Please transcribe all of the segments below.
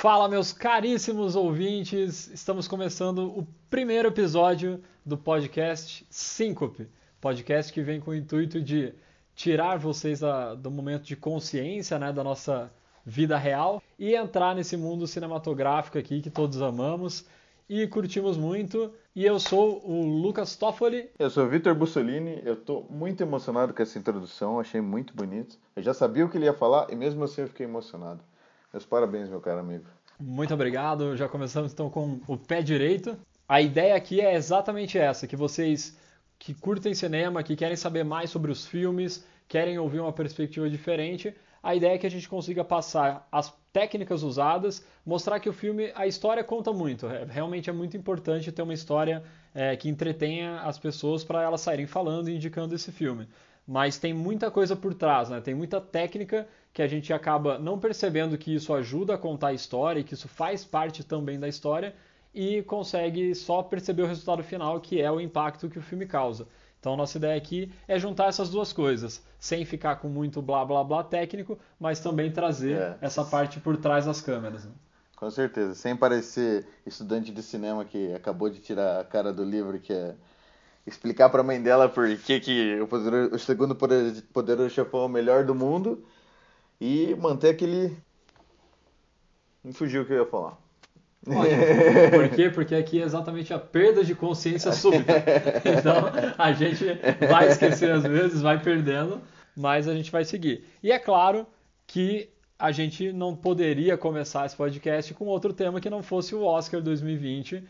Fala, meus caríssimos ouvintes! Estamos começando o primeiro episódio do podcast Síncope, podcast que vem com o intuito de tirar vocês da, do momento de consciência né, da nossa vida real e entrar nesse mundo cinematográfico aqui que todos amamos e curtimos muito. E eu sou o Lucas Toffoli. Eu sou o Vitor Bussolini. Eu estou muito emocionado com essa introdução, achei muito bonito. Eu já sabia o que ele ia falar e mesmo assim eu fiquei emocionado. Meus parabéns, meu caro amigo. Muito obrigado. Já começamos então com o pé direito. A ideia aqui é exatamente essa, que vocês que curtem cinema, que querem saber mais sobre os filmes, querem ouvir uma perspectiva diferente, a ideia é que a gente consiga passar as técnicas usadas, mostrar que o filme, a história conta muito. É, realmente é muito importante ter uma história é, que entretenha as pessoas para elas saírem falando e indicando esse filme. Mas tem muita coisa por trás, né? tem muita técnica que a gente acaba não percebendo que isso ajuda a contar a história e que isso faz parte também da história e consegue só perceber o resultado final, que é o impacto que o filme causa. Então, nossa ideia aqui é juntar essas duas coisas, sem ficar com muito blá blá blá técnico, mas também trazer é. essa parte por trás das câmeras. Né? Com certeza, sem parecer estudante de cinema que acabou de tirar a cara do livro, que é explicar para a mãe dela por que, que o, o segundo poder, poderoso chefão é o melhor do mundo e manter aquele. Me fugiu o que eu ia falar. Por quê? Porque aqui é exatamente a perda de consciência súbita. Então a gente vai esquecer às vezes, vai perdendo, mas a gente vai seguir. E é claro que a gente não poderia começar esse podcast com outro tema que não fosse o Oscar 2020.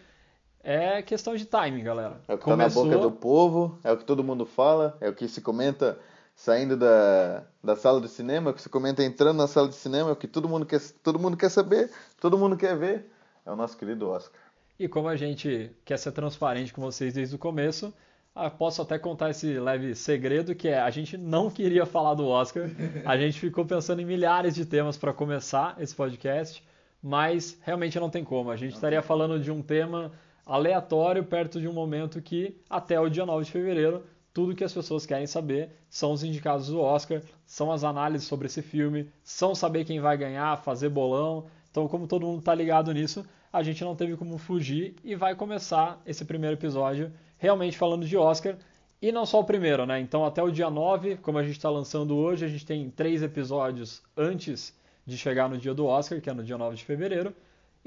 É questão de timing, galera. É o que Começou... tá na boca do povo, é o que todo mundo fala, é o que se comenta saindo da, da sala de cinema, é o que se comenta entrando na sala de cinema, é o que todo mundo quer, todo mundo quer saber, todo mundo quer ver é o nosso querido Oscar. E como a gente quer ser transparente com vocês desde o começo, ah, posso até contar esse leve segredo que é a gente não queria falar do Oscar, a gente ficou pensando em milhares de temas para começar esse podcast, mas realmente não tem como. A gente estaria falando de um tema aleatório perto de um momento que até o dia 9 de fevereiro tudo que as pessoas querem saber são os indicados do Oscar, são as análises sobre esse filme, são saber quem vai ganhar, fazer bolão. Então, como todo mundo está ligado nisso, a gente não teve como fugir e vai começar esse primeiro episódio realmente falando de Oscar. E não só o primeiro, né? Então, até o dia 9, como a gente está lançando hoje, a gente tem três episódios antes de chegar no dia do Oscar, que é no dia 9 de fevereiro.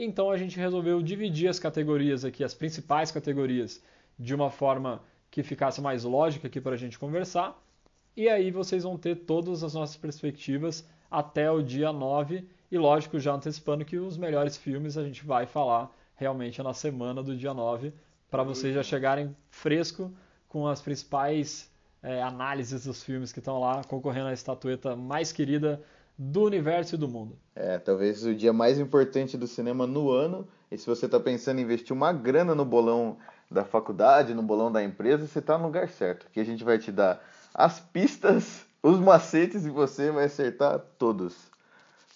Então, a gente resolveu dividir as categorias aqui, as principais categorias, de uma forma que ficasse mais lógica aqui para a gente conversar. E aí vocês vão ter todas as nossas perspectivas até o dia 9 e lógico, já antecipando que os melhores filmes a gente vai falar realmente na semana do dia 9, para vocês já chegarem fresco com as principais é, análises dos filmes que estão lá concorrendo à estatueta mais querida do universo e do mundo. É, talvez o dia mais importante do cinema no ano. E se você está pensando em investir uma grana no bolão da faculdade, no bolão da empresa, você está no lugar certo. Que a gente vai te dar as pistas, os macetes e você vai acertar todos.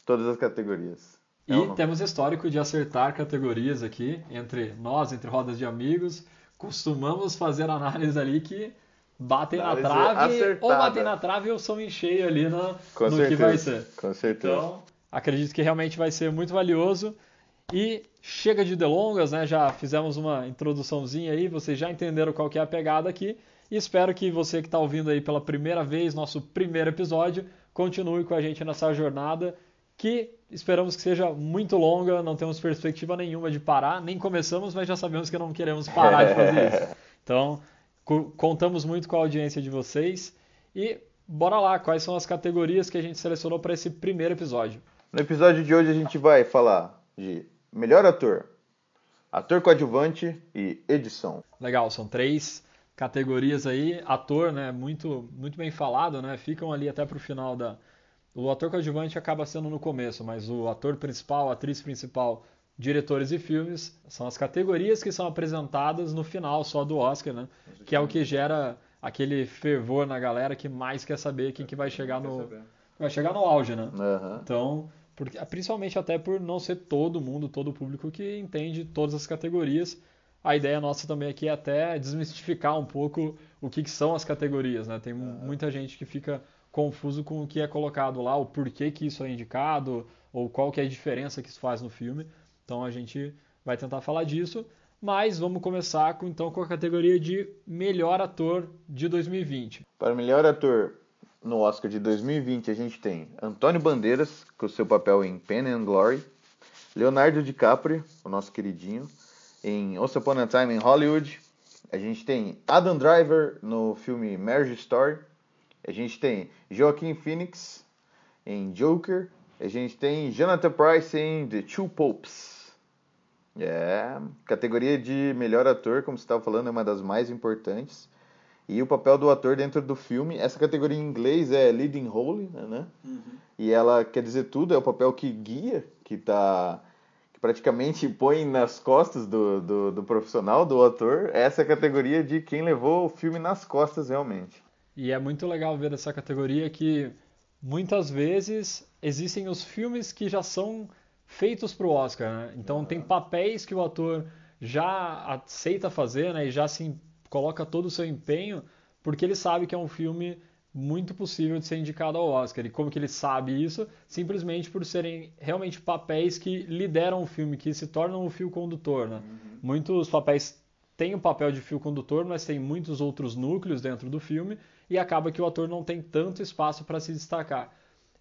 Todas as categorias. E é temos histórico de acertar categorias aqui, entre nós, entre rodas de amigos. Costumamos fazer análise ali que batem na trave, acertada. ou batem na trave ou são em cheio ali no, no certeza, que vai ser. Com certeza. Então, acredito que realmente vai ser muito valioso. E chega de delongas, né? Já fizemos uma introduçãozinha aí, vocês já entenderam qual que é a pegada aqui. E espero que você que está ouvindo aí pela primeira vez nosso primeiro episódio continue com a gente nessa jornada que esperamos que seja muito longa, não temos perspectiva nenhuma de parar, nem começamos, mas já sabemos que não queremos parar de fazer isso. Então, contamos muito com a audiência de vocês e bora lá, quais são as categorias que a gente selecionou para esse primeiro episódio? No episódio de hoje a gente vai falar de melhor ator, ator coadjuvante e edição. Legal, são três categorias aí, ator, né, muito muito bem falado, né? Ficam ali até para o final da o ator coadjuvante acaba sendo no começo, mas o ator principal, a atriz principal, diretores e filmes são as categorias que são apresentadas no final só do Oscar, né? Que é o que gera aquele fervor na galera que mais quer saber quem que vai chegar no vai chegar no auge, né? Uhum. Então, porque, principalmente até por não ser todo mundo, todo o público que entende todas as categorias. A ideia nossa também aqui é até desmistificar um pouco o que, que são as categorias, né? Tem uhum. muita gente que fica confuso com o que é colocado lá, o porquê que isso é indicado, ou qual que é a diferença que isso faz no filme. Então a gente vai tentar falar disso, mas vamos começar com, então com a categoria de melhor ator de 2020. Para melhor ator no Oscar de 2020 a gente tem Antônio Bandeiras com seu papel em Pen and Glory, Leonardo DiCaprio, o nosso queridinho, em Once Upon a Time in Hollywood. A gente tem Adam Driver no filme Marriage Story. A gente tem Joaquin Phoenix em Joker. A gente tem Jonathan Price em The Two Popes. É, categoria de melhor ator, como você estava falando, é uma das mais importantes. E o papel do ator dentro do filme, essa categoria em inglês é leading role, né? Uhum. E ela quer dizer tudo, é o papel que guia, que tá que praticamente põe nas costas do, do, do profissional, do ator, essa é a categoria de quem levou o filme nas costas realmente. E é muito legal ver essa categoria que muitas vezes existem os filmes que já são feitos para o Oscar, né? Então tem papéis que o ator já aceita fazer, né? E já se coloca todo o seu empenho, porque ele sabe que é um filme muito possível de ser indicado ao Oscar. E como que ele sabe isso? Simplesmente por serem realmente papéis que lideram o filme, que se tornam o fio condutor. Né? Uhum. Muitos papéis têm o papel de fio condutor, mas tem muitos outros núcleos dentro do filme e acaba que o ator não tem tanto espaço para se destacar.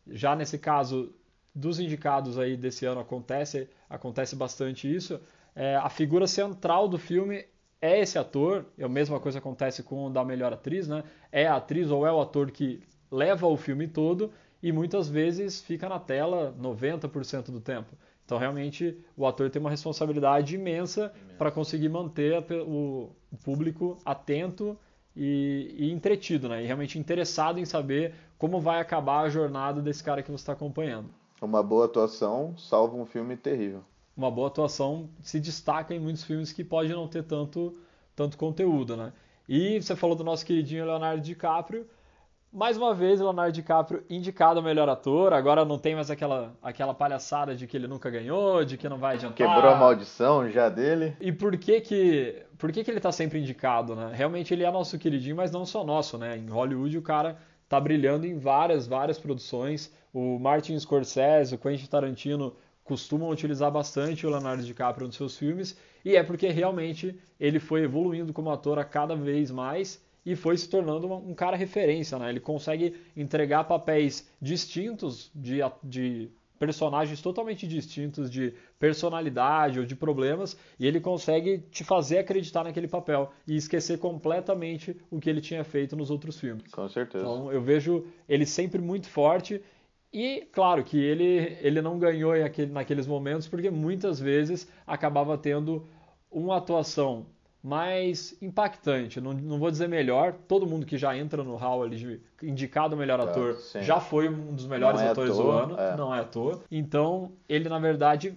Já nesse caso dos indicados aí desse ano acontece, acontece bastante isso. É, a figura central do filme é esse ator, e a mesma coisa acontece com o da melhor atriz, né? É a atriz ou é o ator que leva o filme todo e muitas vezes fica na tela 90% do tempo. Então, realmente, o ator tem uma responsabilidade imensa para conseguir manter o público atento e, e, entretido, né? E realmente interessado em saber como vai acabar a jornada desse cara que você está acompanhando. Uma boa atuação salva um filme terrível uma boa atuação se destaca em muitos filmes que pode não ter tanto, tanto conteúdo, né? E você falou do nosso queridinho Leonardo DiCaprio. Mais uma vez, Leonardo DiCaprio indicado ao melhor ator. Agora não tem mais aquela, aquela palhaçada de que ele nunca ganhou, de que não vai adiantar. Quebrou a maldição já dele. E por que que, por que, que ele está sempre indicado, né? Realmente ele é nosso queridinho, mas não só nosso, né? Em Hollywood o cara tá brilhando em várias, várias produções. O Martin Scorsese, o Quentin Tarantino costumam utilizar bastante o Leonardo DiCaprio nos seus filmes, e é porque realmente ele foi evoluindo como ator a cada vez mais e foi se tornando um cara referência, né? Ele consegue entregar papéis distintos de, de personagens totalmente distintos de personalidade ou de problemas e ele consegue te fazer acreditar naquele papel e esquecer completamente o que ele tinha feito nos outros filmes. Com certeza. Então eu vejo ele sempre muito forte e claro que ele, ele não ganhou naqueles momentos porque muitas vezes acabava tendo uma atuação mais impactante, não, não vou dizer melhor, todo mundo que já entra no hall ali de indicado melhor ator já foi um dos melhores é atores do ano, é. não é à toa. Então, ele na verdade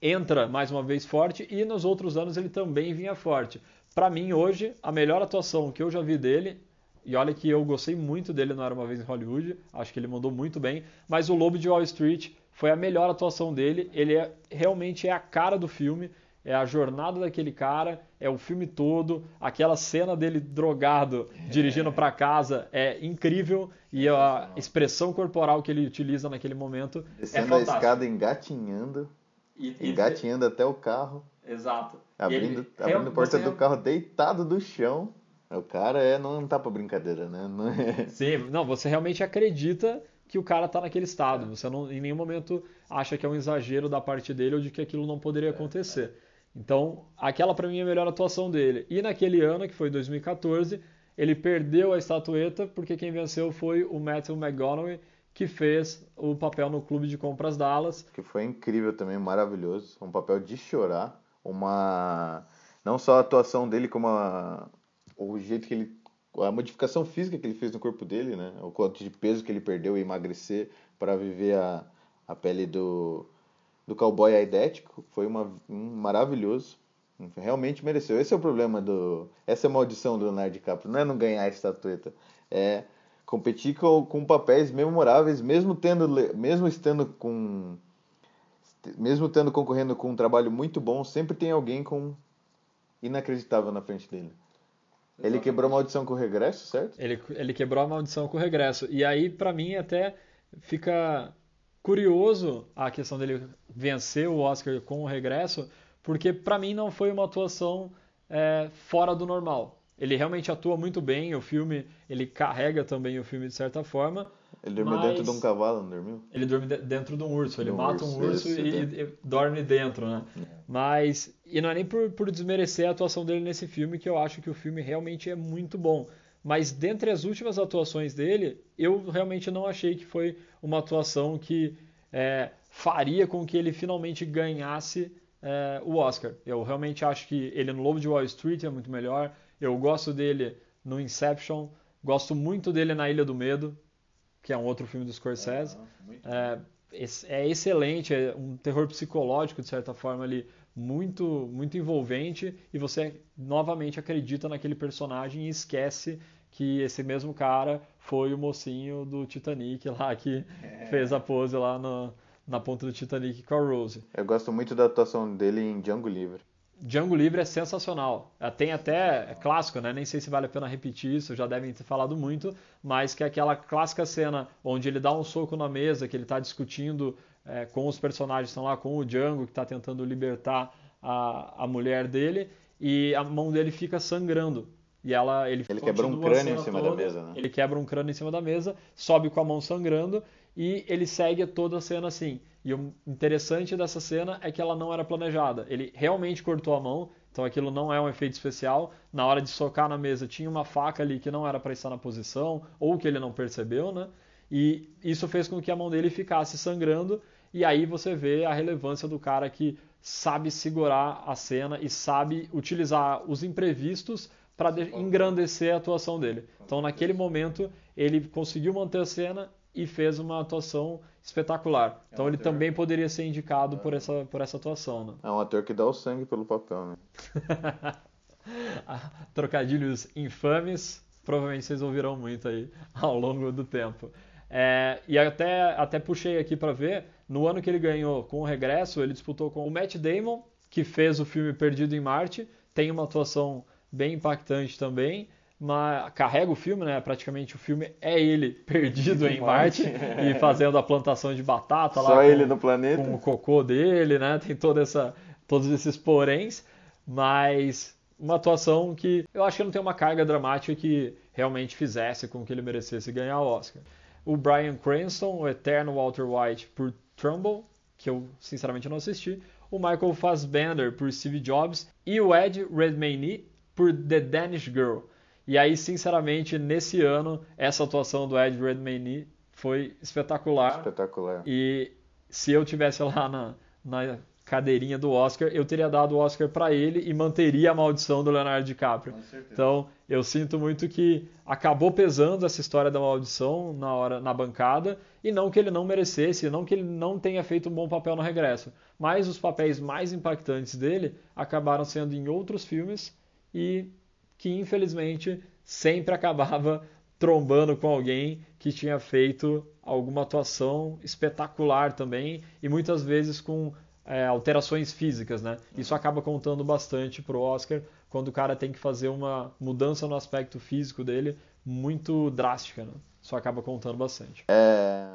entra mais uma vez forte e nos outros anos ele também vinha forte. Para mim hoje, a melhor atuação que eu já vi dele e olha que eu gostei muito dele no Era Uma Vez em Hollywood, acho que ele mandou muito bem, mas o Lobo de Wall Street foi a melhor atuação dele, ele é, realmente é a cara do filme, é a jornada daquele cara, é o filme todo, aquela cena dele drogado é. dirigindo para casa é incrível e a expressão corporal que ele utiliza naquele momento é Descendo é a escada engatinhando, e, engatinhando e... até o carro. Exato. Abrindo, abrindo a porta do carro deitado do chão. O cara é, não tá pra brincadeira, né? Não é... Sim, não, você realmente acredita que o cara tá naquele estado. Você não, em nenhum momento acha que é um exagero da parte dele ou de que aquilo não poderia acontecer. Então, aquela para mim é a melhor atuação dele. E naquele ano, que foi 2014, ele perdeu a estatueta porque quem venceu foi o Matthew McConaughey, que fez o papel no Clube de Compras Dallas. Que foi incrível também, maravilhoso. Um papel de chorar. Uma. Não só a atuação dele, como a o jeito que ele a modificação física que ele fez no corpo dele, né? O quanto de peso que ele perdeu e emagrecer para viver a, a pele do, do cowboy aidético foi uma, um maravilhoso. Realmente mereceu. Esse é o problema do. Essa é a maldição do Leonardo DiCaprio. Não é não ganhar a estatueta. É competir com, com papéis memoráveis, mesmo tendo. Mesmo estando com. Mesmo tendo concorrendo com um trabalho muito bom, sempre tem alguém com inacreditável na frente dele. Ele quebrou a maldição com o regresso, certo? Ele, ele quebrou a maldição com o regresso. E aí, para mim, até fica curioso a questão dele vencer o Oscar com o regresso, porque para mim não foi uma atuação é, fora do normal. Ele realmente atua muito bem, o filme, ele carrega também o filme de certa forma. Ele dormiu dentro de um cavalo, não dormiu? Ele dorme dentro de um urso, ele um mata urso, um urso e, né? e dorme dentro, né? É. Mas, e não é nem por, por desmerecer a atuação dele nesse filme, que eu acho que o filme realmente é muito bom. Mas dentre as últimas atuações dele, eu realmente não achei que foi uma atuação que é, faria com que ele finalmente ganhasse é, o Oscar. Eu realmente acho que ele no Lobo de Wall Street é muito melhor. Eu gosto dele no Inception, gosto muito dele na Ilha do Medo, que é um outro filme do Scorsese. É, é excelente, é um terror psicológico de certa forma ali muito muito envolvente e você novamente acredita naquele personagem e esquece que esse mesmo cara foi o mocinho do Titanic lá que É. fez a pose lá no, na ponta do Titanic com a Rose. Eu gosto muito da atuação dele em Django Livre. Django Livre é sensacional. É, Tem até, é clássico, né? Nem sei se vale a pena repetir isso, já devem ter falado muito, mas que é aquela clássica cena onde ele dá um soco na mesa, que ele está discutindo é, com os personagens que estão lá, com o Django, que está tentando libertar a, a mulher dele, e a mão dele fica sangrando. E ela, ele, Ele quebra um crânio em cima da mesa, né? Ele quebra um crânio em cima da mesa, sobe com a mão sangrando e ele segue toda a cena assim. E o interessante dessa cena é que ela não era planejada. Ele realmente cortou a mão, então aquilo não é um efeito especial. Na hora de socar na mesa tinha uma faca ali que não era para estar na posição ou que ele não percebeu, né? E isso fez com que a mão dele ficasse sangrando. E aí você vê a relevância do cara que sabe segurar a cena e sabe utilizar os imprevistos para engrandecer a atuação dele. Então, naquele momento, ele conseguiu manter a cena e fez uma atuação espetacular. Então, ele também poderia ser indicado por essa, por essa atuação. Né? É um ator que dá o sangue pelo papel, né? Trocadilhos infames, provavelmente vocês ouvirão muito aí ao longo do tempo. É, e até, até puxei aqui para ver, no ano que ele ganhou com o regresso, ele disputou com o Matt Damon, que fez o filme Perdido em Marte, tem uma atuação bem impactante também, mas carrega o filme, né? Praticamente o filme é ele perdido em Marte e fazendo a plantação de batata lá Só ele no planeta. com o cocô dele, né? Tem toda essa, todos esses poréns, mas uma atuação que eu acho que não tem uma carga dramática que realmente fizesse com que ele merecesse ganhar o Oscar. O Bryan Cranston, o eterno Walter White por Trumbull, que eu sinceramente não assisti, o Michael Fassbender por Steve Jobs e o Ed Redmayne por The Danish Girl. E aí, sinceramente, nesse ano, essa atuação do Ed Redmayne foi espetacular. Espetacular. E se eu tivesse lá na, na cadeirinha do Oscar, eu teria dado o Oscar para ele e manteria a maldição do Leonardo DiCaprio. Então, eu sinto muito que acabou pesando essa história da maldição na hora na bancada e não que ele não merecesse, não que ele não tenha feito um bom papel no regresso, mas os papéis mais impactantes dele acabaram sendo em outros filmes e que infelizmente sempre acabava trombando com alguém que tinha feito alguma atuação espetacular também e muitas vezes com é, alterações físicas, né? Isso acaba contando bastante pro Oscar quando o cara tem que fazer uma mudança no aspecto físico dele muito drástica, né? Isso acaba contando bastante. É...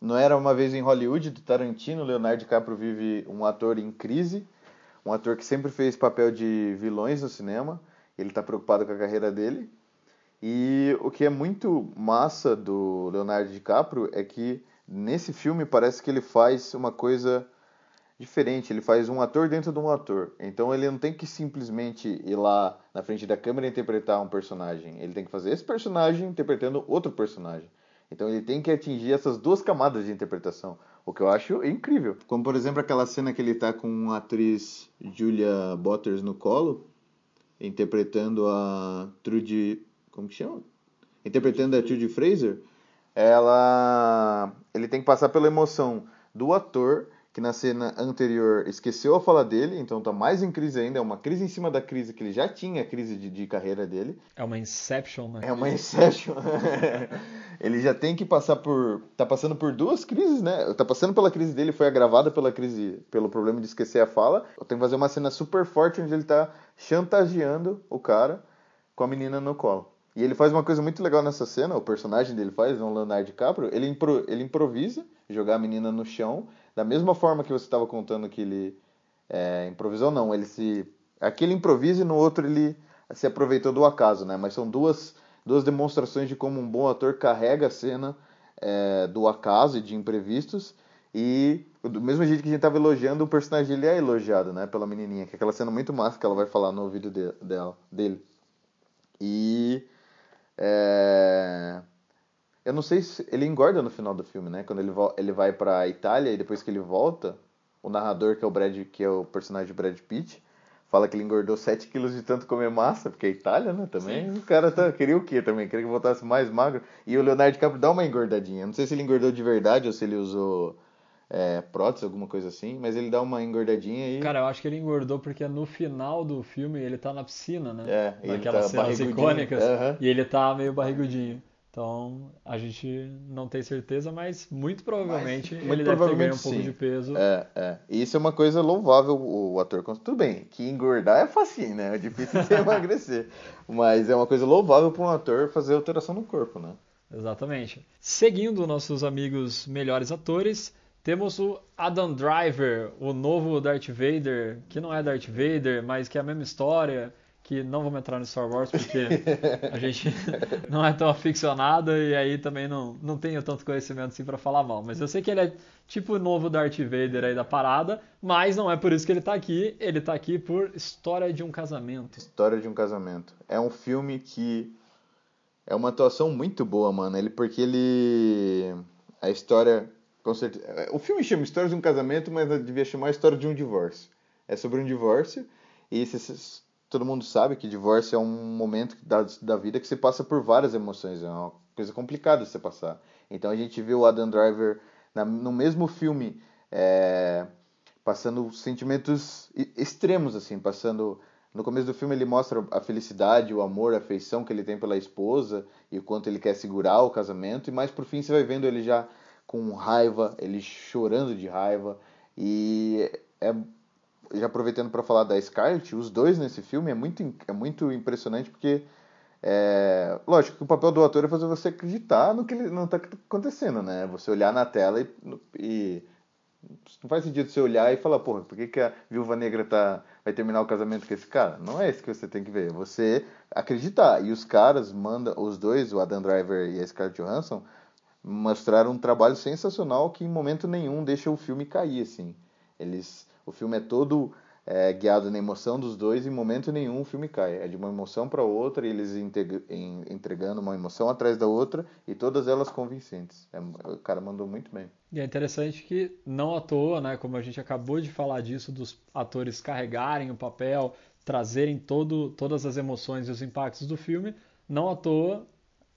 Não era uma vez em Hollywood do Tarantino, Leonardo DiCaprio vive um ator em crise, um ator que sempre fez papel de vilões no cinema. Ele está preocupado com a carreira dele. E o que é muito massa do Leonardo DiCaprio é que nesse filme parece que ele faz uma coisa diferente. Ele faz um ator dentro de um ator. Então ele não tem que simplesmente ir lá na frente da câmera e interpretar um personagem. Ele tem que fazer esse personagem interpretando outro personagem. Então ele tem que atingir essas duas camadas de interpretação, o que eu acho incrível. Como por exemplo aquela cena que ele tá com a atriz Julia Botters no colo, interpretando a Trudy, como que chama? Interpretando a Trudy Fraser, ela ele tem que passar pela emoção do ator que na cena anterior esqueceu a fala dele, então tá mais em crise ainda, é uma crise em cima da crise que ele já tinha, a crise de, de carreira dele. É uma Inception, né? É uma Inception. ele já tem que passar por. tá passando por duas crises, né? Tá passando pela crise dele, foi agravada pela crise, pelo problema de esquecer a fala. Eu tenho que fazer uma cena super forte onde ele tá chantageando o cara com a menina no colo. E ele faz uma coisa muito legal nessa cena, o personagem dele faz, o Leonardo DiCaprio, ele, impro, ele improvisa jogar a menina no chão, da mesma forma que você estava contando que ele é, improvisou, não, ele se... Aqui ele improvisa e no outro ele se aproveitou do acaso, né? Mas são duas, duas demonstrações de como um bom ator carrega a cena é, do acaso e de imprevistos e do mesmo jeito que a gente estava elogiando, o personagem ele é elogiado, né, pela menininha, que é aquela cena muito massa que ela vai falar no ouvido de, dela, dele. E é... eu não sei se ele engorda no final do filme, né? Quando ele, ele vai para Itália e depois que ele volta, o narrador que é o Brad, que é o personagem de Brad Pitt, fala que ele engordou 7 quilos de tanto comer massa, porque é Itália, né? Também Sim. o cara tá, queria o quê também? Queria que voltasse mais magro. E o Leonardo DiCaprio dá uma engordadinha. Não sei se ele engordou de verdade ou se ele usou é, prótese, alguma coisa assim, mas ele dá uma engordadinha e. Cara, eu acho que ele engordou porque no final do filme ele tá na piscina, né? É, Naquelas tá cenas icônicas. Uhum. E ele tá meio barrigudinho. Então a gente não tem certeza, mas muito provavelmente mas, ele deve ter ganho um pouco de peso. É, é. E isso é uma coisa louvável o, o ator. Tudo bem, que engordar é facinho, né? É difícil de emagrecer. Mas é uma coisa louvável para um ator fazer alteração no corpo, né? Exatamente. Seguindo nossos amigos melhores atores, temos o Adam Driver, o novo Darth Vader, que não é Darth Vader, mas que é a mesma história, que não vamos entrar no Star Wars porque a gente não é tão aficionado e aí também não, não tenho tanto conhecimento assim para falar mal. Mas eu sei que ele é tipo o novo Darth Vader aí da parada, mas não é por isso que ele tá aqui, ele tá aqui por História de um Casamento. História de um Casamento. É um filme que é uma atuação muito boa, mano. Ele porque ele a história com certeza. O filme chama História de um Casamento, mas devia chamar História de um Divórcio. É sobre um divórcio e todo mundo sabe que divórcio é um momento da, da vida que se passa por várias emoções. É uma coisa complicada você passar. Então a gente viu o Adam Driver na, no mesmo filme é, passando sentimentos extremos, assim, passando... No começo do filme ele mostra a felicidade, o amor, a afeição que ele tem pela esposa e o quanto ele quer segurar o casamento. E mais pro fim você vai vendo ele já com raiva, ele chorando de raiva. E é, já aproveitando para falar da Scarlett, os dois nesse filme é muito, é muito impressionante porque. É, lógico que o papel do ator é fazer você acreditar no que não está acontecendo, né? Você olhar na tela e, e não faz sentido você olhar e falar, porra, por que, que a viúva negra tá, vai terminar o casamento com esse cara? Não é isso que você tem que ver. Você acreditar. E os caras mandam, os dois, o Adam Driver e a Scarlett Johansson, mostraram um trabalho sensacional que em momento nenhum deixa o filme cair assim. Eles, o filme é todo é, guiado na emoção dos dois e em momento nenhum o filme cai. É de uma emoção para outra e eles entregando uma emoção atrás da outra e todas elas convincentes. É, o cara mandou muito bem. E é interessante que não à toa, né, como a gente acabou de falar disso, dos atores carregarem o papel, trazerem todo, todas as emoções e os impactos do filme, não à toa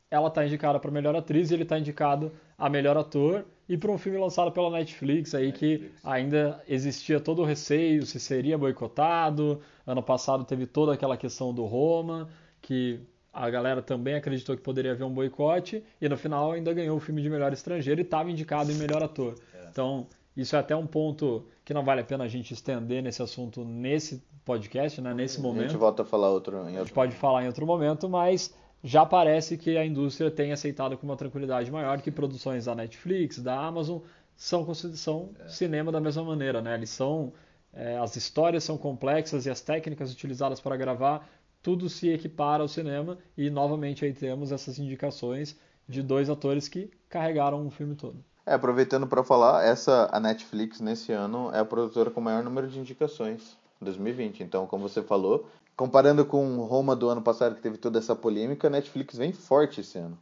ela está indicada para melhor atriz e ele está indicado a melhor ator e para um filme lançado pela Netflix aí Netflix. que ainda existia todo o receio se seria boicotado. Ano passado teve toda aquela questão do Roma, que a galera também acreditou que poderia haver um boicote e no final ainda ganhou o filme de melhor estrangeiro e estava indicado em melhor ator. É. Então, isso é até um ponto que não vale a pena a gente estender nesse assunto nesse podcast, né, nesse momento. A gente volta a falar outro em outro A gente pode falar em outro momento, mas já parece que a indústria tem aceitado com uma tranquilidade maior que produções da Netflix, da Amazon, são, são é. cinema da mesma maneira, né? Eles são, é, as histórias são complexas e as técnicas utilizadas para gravar, tudo se equipara ao cinema e novamente aí temos essas indicações de dois atores que carregaram o filme todo. É, aproveitando para falar, essa a Netflix nesse ano é a produtora com o maior número de indicações, 2020. Então, como você falou, comparando com Roma do ano passado, que teve toda essa polêmica, a Netflix vem forte esse ano.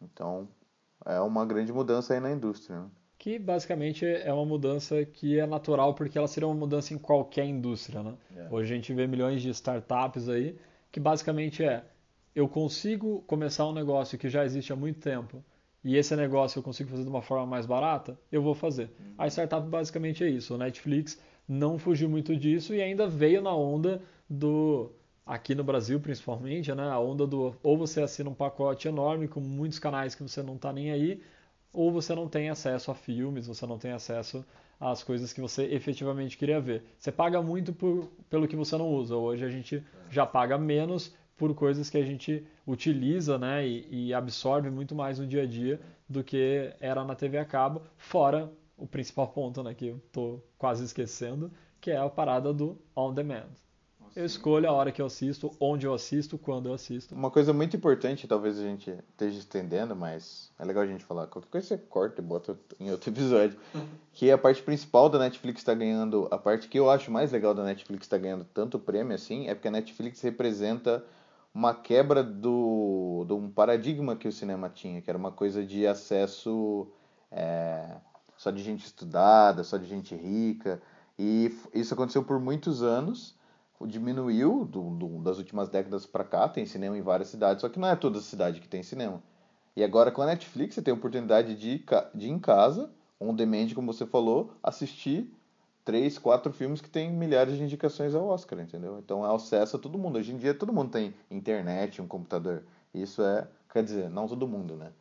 Então, é uma grande mudança aí na indústria. Né? Que basicamente é uma mudança que é natural, porque ela seria uma mudança em qualquer indústria. Né? É. Hoje a gente vê milhões de startups aí, que basicamente é: eu consigo começar um negócio que já existe há muito tempo, e esse negócio eu consigo fazer de uma forma mais barata, eu vou fazer. Uhum. A startup basicamente é isso. O Netflix não fugiu muito disso e ainda veio na onda do aqui no Brasil principalmente, né? A onda do ou você assina um pacote enorme com muitos canais que você não está nem aí, ou você não tem acesso a filmes, você não tem acesso às coisas que você efetivamente queria ver. Você paga muito por, pelo que você não usa. Hoje a gente já paga menos por coisas que a gente utiliza né, e, e, absorve muito mais no dia a dia do que era na TV a cabo, fora o principal ponto né, que eu estou quase esquecendo, que é a parada do on demand. Eu escolho a hora que eu assisto, onde eu assisto, quando eu assisto. Uma coisa muito importante, talvez a gente esteja estendendo, mas é legal a gente falar. Qualquer coisa você corta e bota em outro episódio. que é a parte principal da Netflix está ganhando. A parte que eu acho mais legal da Netflix está ganhando tanto prêmio assim, é porque a Netflix representa uma quebra do, de um paradigma que o cinema tinha, que era uma coisa de acesso é, só de gente estudada, só de gente rica. E isso aconteceu por muitos anos diminuiu do, do, das últimas décadas para cá, tem cinema em várias cidades, só que não é toda cidade que tem cinema. E agora com a Netflix você tem a oportunidade de, de ir em casa, on demand, como você falou, assistir três, quatro filmes que tem milhares de indicações ao Oscar, entendeu? Então é acesso a todo mundo. Hoje em dia todo mundo tem internet, um computador. Isso é, quer dizer, não todo mundo, né?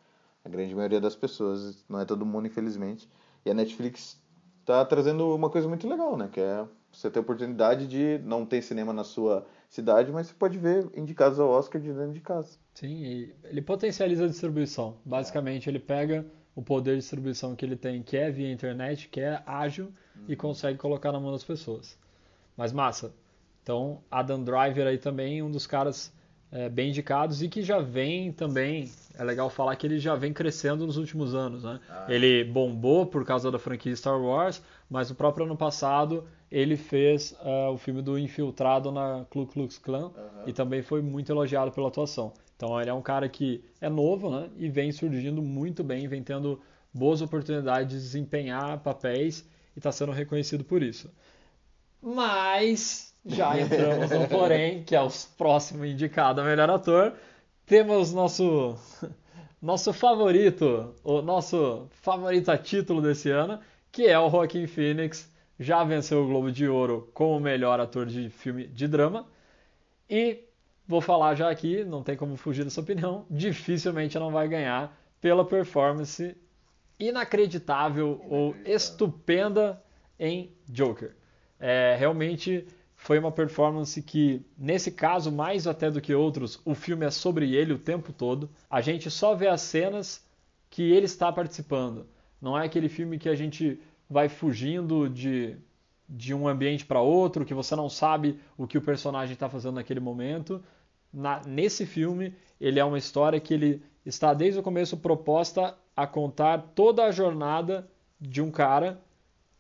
A grande maioria das pessoas, não é todo mundo, infelizmente. E a Netflix está trazendo uma coisa muito legal, né? Que é você ter a oportunidade de não ter cinema na sua cidade, mas você pode ver indicados ao Oscar de dentro de casa. Sim, ele potencializa a distribuição. Basicamente, é. ele pega o poder de distribuição que ele tem, que é via internet, que é ágil uhum. e consegue colocar na mão das pessoas. Mas massa. Então, Adam Driver aí também, um dos caras é, bem indicados e que já vem também, é legal falar que ele já vem crescendo nos últimos anos. Né? Ah. Ele bombou por causa da franquia Star Wars, mas no próprio ano passado ele fez uh, o filme do Infiltrado na Ku Klux Klan uhum. e também foi muito elogiado pela atuação. Então ele é um cara que é novo né? e vem surgindo muito bem, vem tendo boas oportunidades de desempenhar papéis e está sendo reconhecido por isso. Mas já entramos no porém, que é o próximo indicado a melhor ator. Temos nosso nosso favorito, o nosso favorito a título desse ano, que é o Joaquin Phoenix. Já venceu o Globo de Ouro como melhor ator de filme de drama. E vou falar já aqui, não tem como fugir dessa opinião, dificilmente não vai ganhar pela performance inacreditável ou estupenda em Joker. É realmente foi uma performance que, nesse caso, mais até do que outros, o filme é sobre ele o tempo todo. A gente só vê as cenas que ele está participando. Não é aquele filme que a gente vai fugindo de, de um ambiente para outro, que você não sabe o que o personagem está fazendo naquele momento. Na, nesse filme, ele é uma história que ele está desde o começo proposta a contar toda a jornada de um cara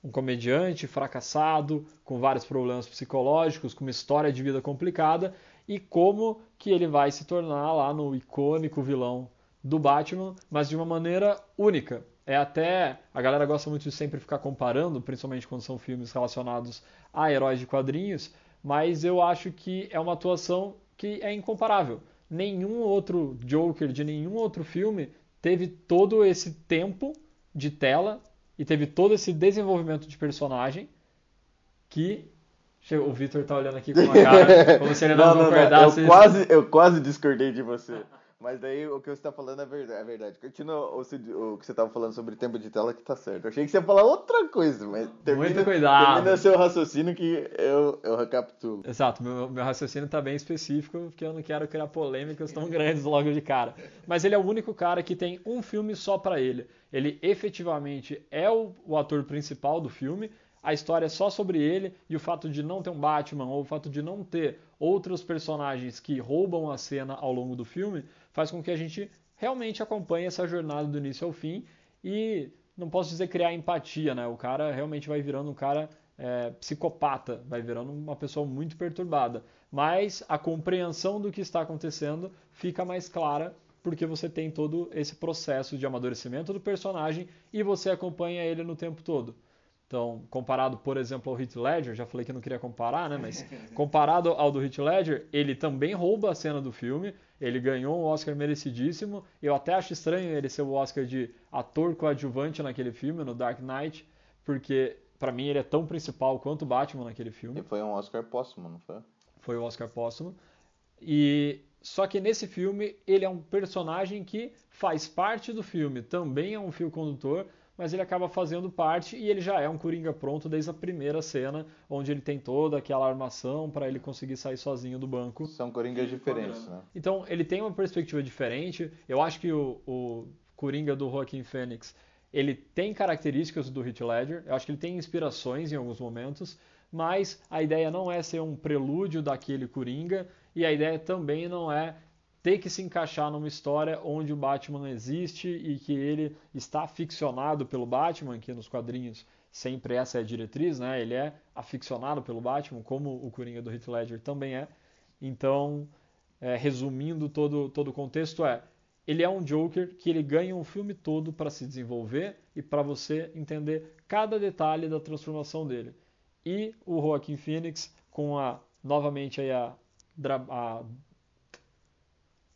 um comediante fracassado, com vários problemas psicológicos, com uma história de vida complicada e como que ele vai se tornar lá no icônico vilão do Batman, mas de uma maneira única. É até a galera gosta muito de sempre ficar comparando, principalmente quando são filmes relacionados a heróis de quadrinhos, mas eu acho que é uma atuação que é incomparável. Nenhum outro Joker de nenhum outro filme teve todo esse tempo de tela e teve todo esse desenvolvimento de personagem que o Victor tá olhando aqui com uma cara como se ele não, não concordasse. Não, eu, quase, eu quase discordei de você. Mas daí o que você está falando é verdade. É verdade. Continua o, o, que você estava falando sobre tempo de tela que tá certo. Eu achei que você ia falar outra coisa, mas termina, Muito cuidado. termina seu raciocínio que eu, eu recapitulo. Exato, meu, meu raciocínio está bem específico, porque eu não quero criar polêmicas tão grandes logo de cara. Mas ele é o único cara que tem um filme só para ele. Ele efetivamente é o, o ator principal do filme, a história é só sobre ele e o fato de não ter um Batman ou o fato de não ter outros personagens que roubam a cena ao longo do filme faz com que a gente realmente acompanhe essa jornada do início ao fim e não posso dizer criar empatia, né? O cara realmente vai virando um cara é, psicopata, vai virando uma pessoa muito perturbada. Mas a compreensão do que está acontecendo fica mais clara porque você tem todo esse processo de amadurecimento do personagem e você acompanha ele no tempo todo. Então, comparado, por exemplo, ao Heath Ledger, já falei que não queria comparar, né? Mas comparado ao do Heath Ledger, ele também rouba a cena do filme. Ele ganhou um Oscar merecidíssimo. Eu até acho estranho ele ser o Oscar de ator coadjuvante naquele filme, no Dark Knight, porque para mim ele é tão principal quanto o Batman naquele filme. E foi um Oscar póstumo, não foi? Foi o um Oscar póstumo. E só que nesse filme ele é um personagem que faz parte do filme, também é um fio condutor, mas ele acaba fazendo parte e ele já é um Coringa pronto desde a primeira cena, onde ele tem toda aquela armação para ele conseguir sair sozinho do banco. São Coringas diferentes, né? Então, ele tem uma perspectiva diferente. Eu acho que o, o Coringa do Joaquin Phoenix, ele tem características do Heath Ledger, eu acho que ele tem inspirações em alguns momentos, mas a ideia não é ser um prelúdio daquele Coringa, e a ideia também não é ter que se encaixar numa história onde o Batman existe e que ele está aficionado pelo Batman, que nos quadrinhos sempre essa é a diretriz, né? Ele é aficionado pelo Batman, como o Coringa do Heath Ledger também é. Então, é, resumindo todo, todo o contexto é, ele é um Joker que ele ganha um filme todo para se desenvolver e para você entender cada detalhe da transformação dele. E o Joaquin Phoenix com a novamente aí a, a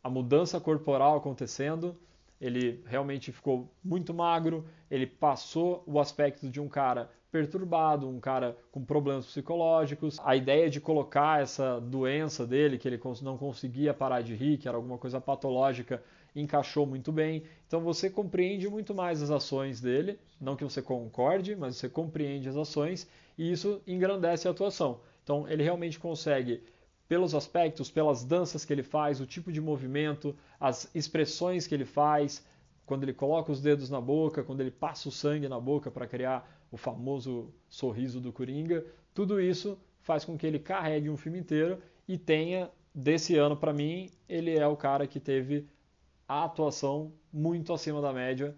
a mudança corporal acontecendo. Ele realmente ficou muito magro, ele passou o aspecto de um cara perturbado, um cara com problemas psicológicos. A ideia de colocar essa doença dele, que ele não conseguia parar de rir, que era alguma coisa patológica, encaixou muito bem. Então você compreende muito mais as ações dele, não que você concorde, mas você compreende as ações e isso engrandece a atuação. Então ele realmente consegue pelos aspectos, pelas danças que ele faz, o tipo de movimento, as expressões que ele faz, quando ele coloca os dedos na boca, quando ele passa o sangue na boca para criar o famoso sorriso do Coringa, tudo isso faz com que ele carregue um filme inteiro e tenha, desse ano para mim, ele é o cara que teve a atuação muito acima da média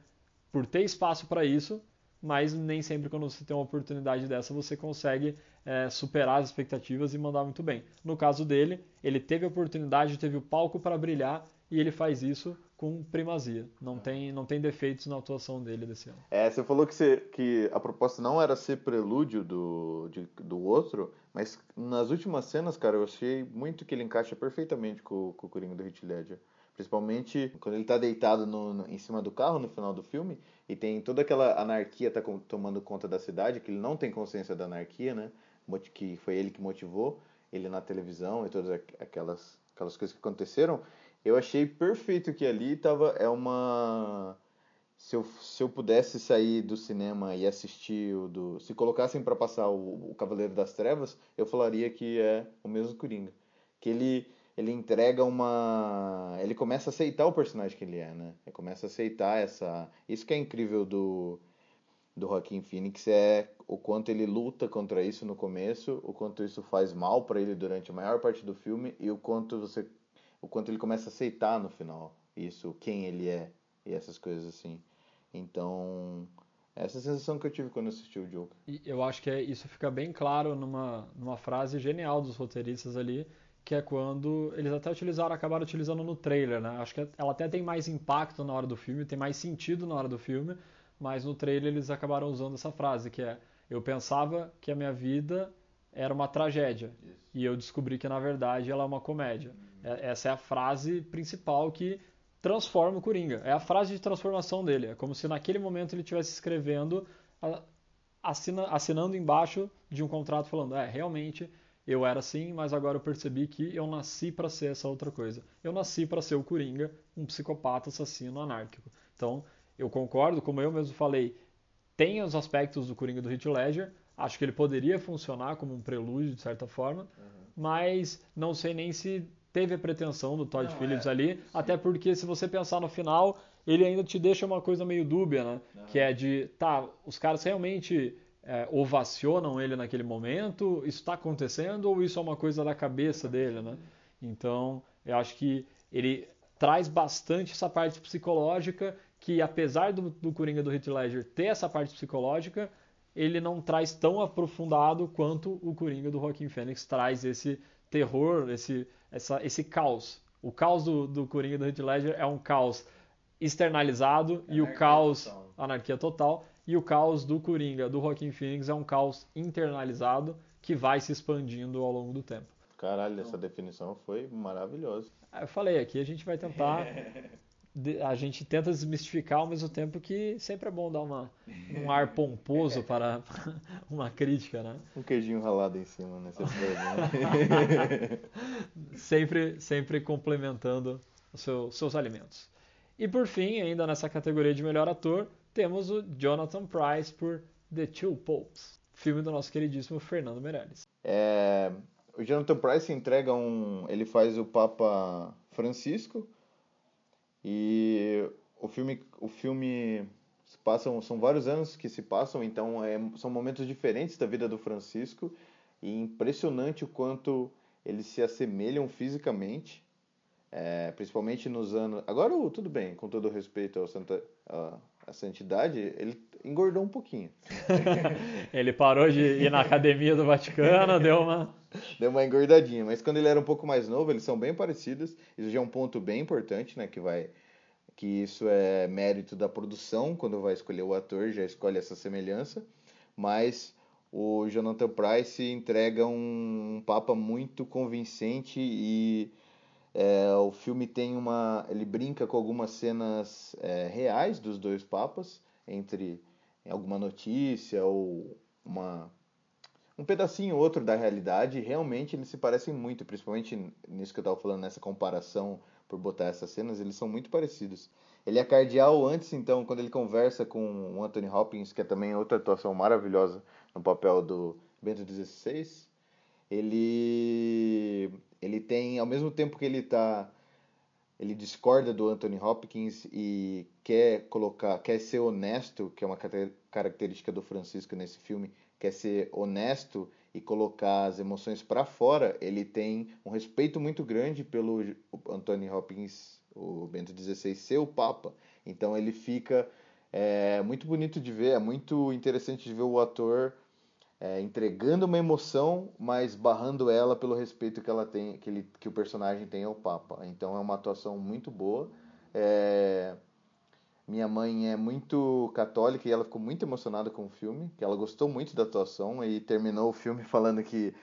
por ter espaço para isso, mas nem sempre quando você tem uma oportunidade dessa você consegue é, superar as expectativas e mandar muito bem. No caso dele, ele teve a oportunidade, teve o palco para brilhar e ele faz isso com primazia. Não tem, não tem defeitos na atuação dele desse ano. É, você falou que, você, que a proposta não era ser prelúdio do, de, do outro, mas nas últimas cenas, cara, eu achei muito que ele encaixa perfeitamente com, com o Coringa do Heath Ledger. Principalmente quando ele está deitado no, no, em cima do carro no final do filme e tem toda aquela anarquia tá tomando conta da cidade, que ele não tem consciência da anarquia, né? Que foi ele que motivou ele na televisão e todas aquelas, aquelas coisas que aconteceram, eu achei perfeito que ali tava é uma se eu, se eu pudesse sair do cinema e assistir o do se colocassem para passar o, o Cavaleiro das Trevas, eu falaria que é o mesmo Coringa, que ele ele entrega uma ele começa a aceitar o personagem que ele é, né? Ele começa a aceitar essa isso que é incrível do do Joaquim Phoenix é o quanto ele luta contra isso no começo, o quanto isso faz mal para ele durante a maior parte do filme e o quanto você o quanto ele começa a aceitar no final isso, quem ele é e essas coisas assim. Então, essa é a sensação que eu tive quando assisti o Joker. E eu acho que é, isso fica bem claro numa, numa frase genial dos roteiristas ali, que é quando eles até utilizaram, acabaram utilizando no trailer, né? Acho que ela até tem mais impacto na hora do filme, tem mais sentido na hora do filme, mas no trailer eles acabaram usando essa frase, que é eu pensava que a minha vida era uma tragédia Isso. e eu descobri que na verdade ela é uma comédia. Uhum. Essa é a frase principal que transforma o Coringa. É a frase de transformação dele. É como se naquele momento ele estivesse escrevendo, assina, assinando embaixo de um contrato falando, é, realmente eu era assim, mas agora eu percebi que eu nasci para ser essa outra coisa. Eu nasci para ser o Coringa, um psicopata assassino anárquico. Então, eu concordo, como eu mesmo falei, tem os aspectos do Coringa do Heath Ledger, acho que ele poderia funcionar como um prelúdio de certa forma, uhum. mas não sei nem se teve a pretensão do Todd não, Phillips é, ali, sim. até porque se você pensar no final, ele ainda te deixa uma coisa meio dúbia, né? Uhum. Que é de, tá, os caras realmente é, ovacionam ele naquele momento, isso está acontecendo ou isso é uma coisa da cabeça dele, né? Então, eu acho que ele traz bastante essa parte psicológica que apesar do, do Coringa do Heath Ledger ter essa parte psicológica, ele não traz tão aprofundado quanto o Coringa do Joaquin Phoenix traz esse terror, esse, essa, esse caos. O caos do, do Coringa do Heath Ledger é um caos externalizado anarquia e o caos total. anarquia total e o caos do Coringa do Joaquin Phoenix é um caos internalizado que vai se expandindo ao longo do tempo. Caralho, então, essa definição foi maravilhosa. Eu falei aqui, a gente vai tentar a gente tenta desmistificar ao mesmo tempo que sempre é bom dar uma, um ar pomposo para uma crítica, né? Um queijinho ralado em cima, né? sempre, sempre complementando os seu, seus alimentos. E por fim, ainda nessa categoria de melhor ator, temos o Jonathan Price por The Two Popes, filme do nosso queridíssimo Fernando Meirelles. É, o Jonathan Price entrega um. Ele faz o Papa Francisco e o filme, o filme passam, são vários anos que se passam, então é, são momentos diferentes da vida do Francisco e impressionante o quanto eles se assemelham fisicamente, é, principalmente nos anos. Agora, tudo bem, com todo respeito ao Santa, a, a santidade, ele engordou um pouquinho. ele parou de ir na academia do Vaticano, deu uma. Deu uma engordadinha, mas quando ele era um pouco mais novo, eles são bem parecidos. Isso já é um ponto bem importante, né? Que vai. Que isso é mérito da produção, quando vai escolher o ator, já escolhe essa semelhança. Mas o Jonathan Price entrega um, um papa muito convincente e é, o filme tem uma. ele brinca com algumas cenas é, reais dos dois papas, entre alguma notícia ou uma, um pedacinho outro da realidade. Realmente eles se parecem muito, principalmente nisso que eu estava falando, nessa comparação por botar essas cenas, eles são muito parecidos. Ele é cardeal antes, então, quando ele conversa com o Anthony Hopkins, que é também outra atuação maravilhosa no papel do Bento XVI, ele ele tem, ao mesmo tempo que ele tá ele discorda do Anthony Hopkins e quer colocar, quer ser honesto, que é uma característica do Francisco nesse filme, quer ser honesto e colocar as emoções para fora, ele tem um respeito muito grande pelo Anthony Hopkins, o Bento XVI, ser o Papa. Então ele fica é muito bonito de ver, é muito interessante de ver o ator é, entregando uma emoção, mas barrando ela pelo respeito que ela tem, que, ele, que o personagem tem ao Papa. Então é uma atuação muito boa. É... Minha mãe é muito católica e ela ficou muito emocionada com o filme, que ela gostou muito da atuação e terminou o filme falando que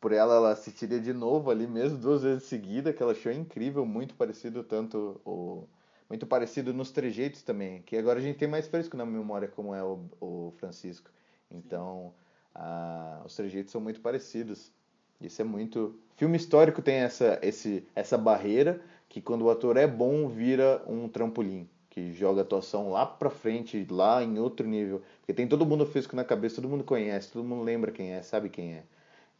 por ela ela assistiria de novo ali mesmo duas vezes seguida, que ela achou incrível, muito parecido tanto o muito parecido nos trejeitos também, que agora a gente tem mais fresco na memória como é o, o Francisco. Então, ah, os trejeitos são muito parecidos. Isso é muito. Filme histórico tem essa, esse, essa barreira que quando o ator é bom vira um trampolim, que joga atuação lá pra frente, lá em outro nível. Porque tem todo mundo físico na cabeça, todo mundo conhece, todo mundo lembra quem é, sabe quem é.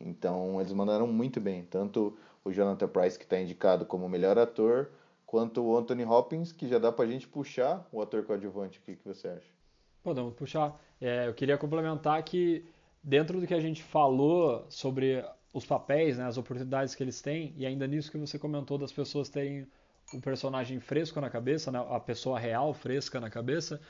Então eles mandaram muito bem. Tanto o Jonathan Price, que está indicado como melhor ator, quanto o Anthony Hopkins, que já dá pra gente puxar o ator coadjuvante. O que, que você acha? Podemos puxar. É, eu queria complementar que dentro do que a gente falou sobre os papéis, né, as oportunidades que eles têm, e ainda nisso que você comentou das pessoas terem o personagem fresco na cabeça, né, a pessoa real fresca na cabeça,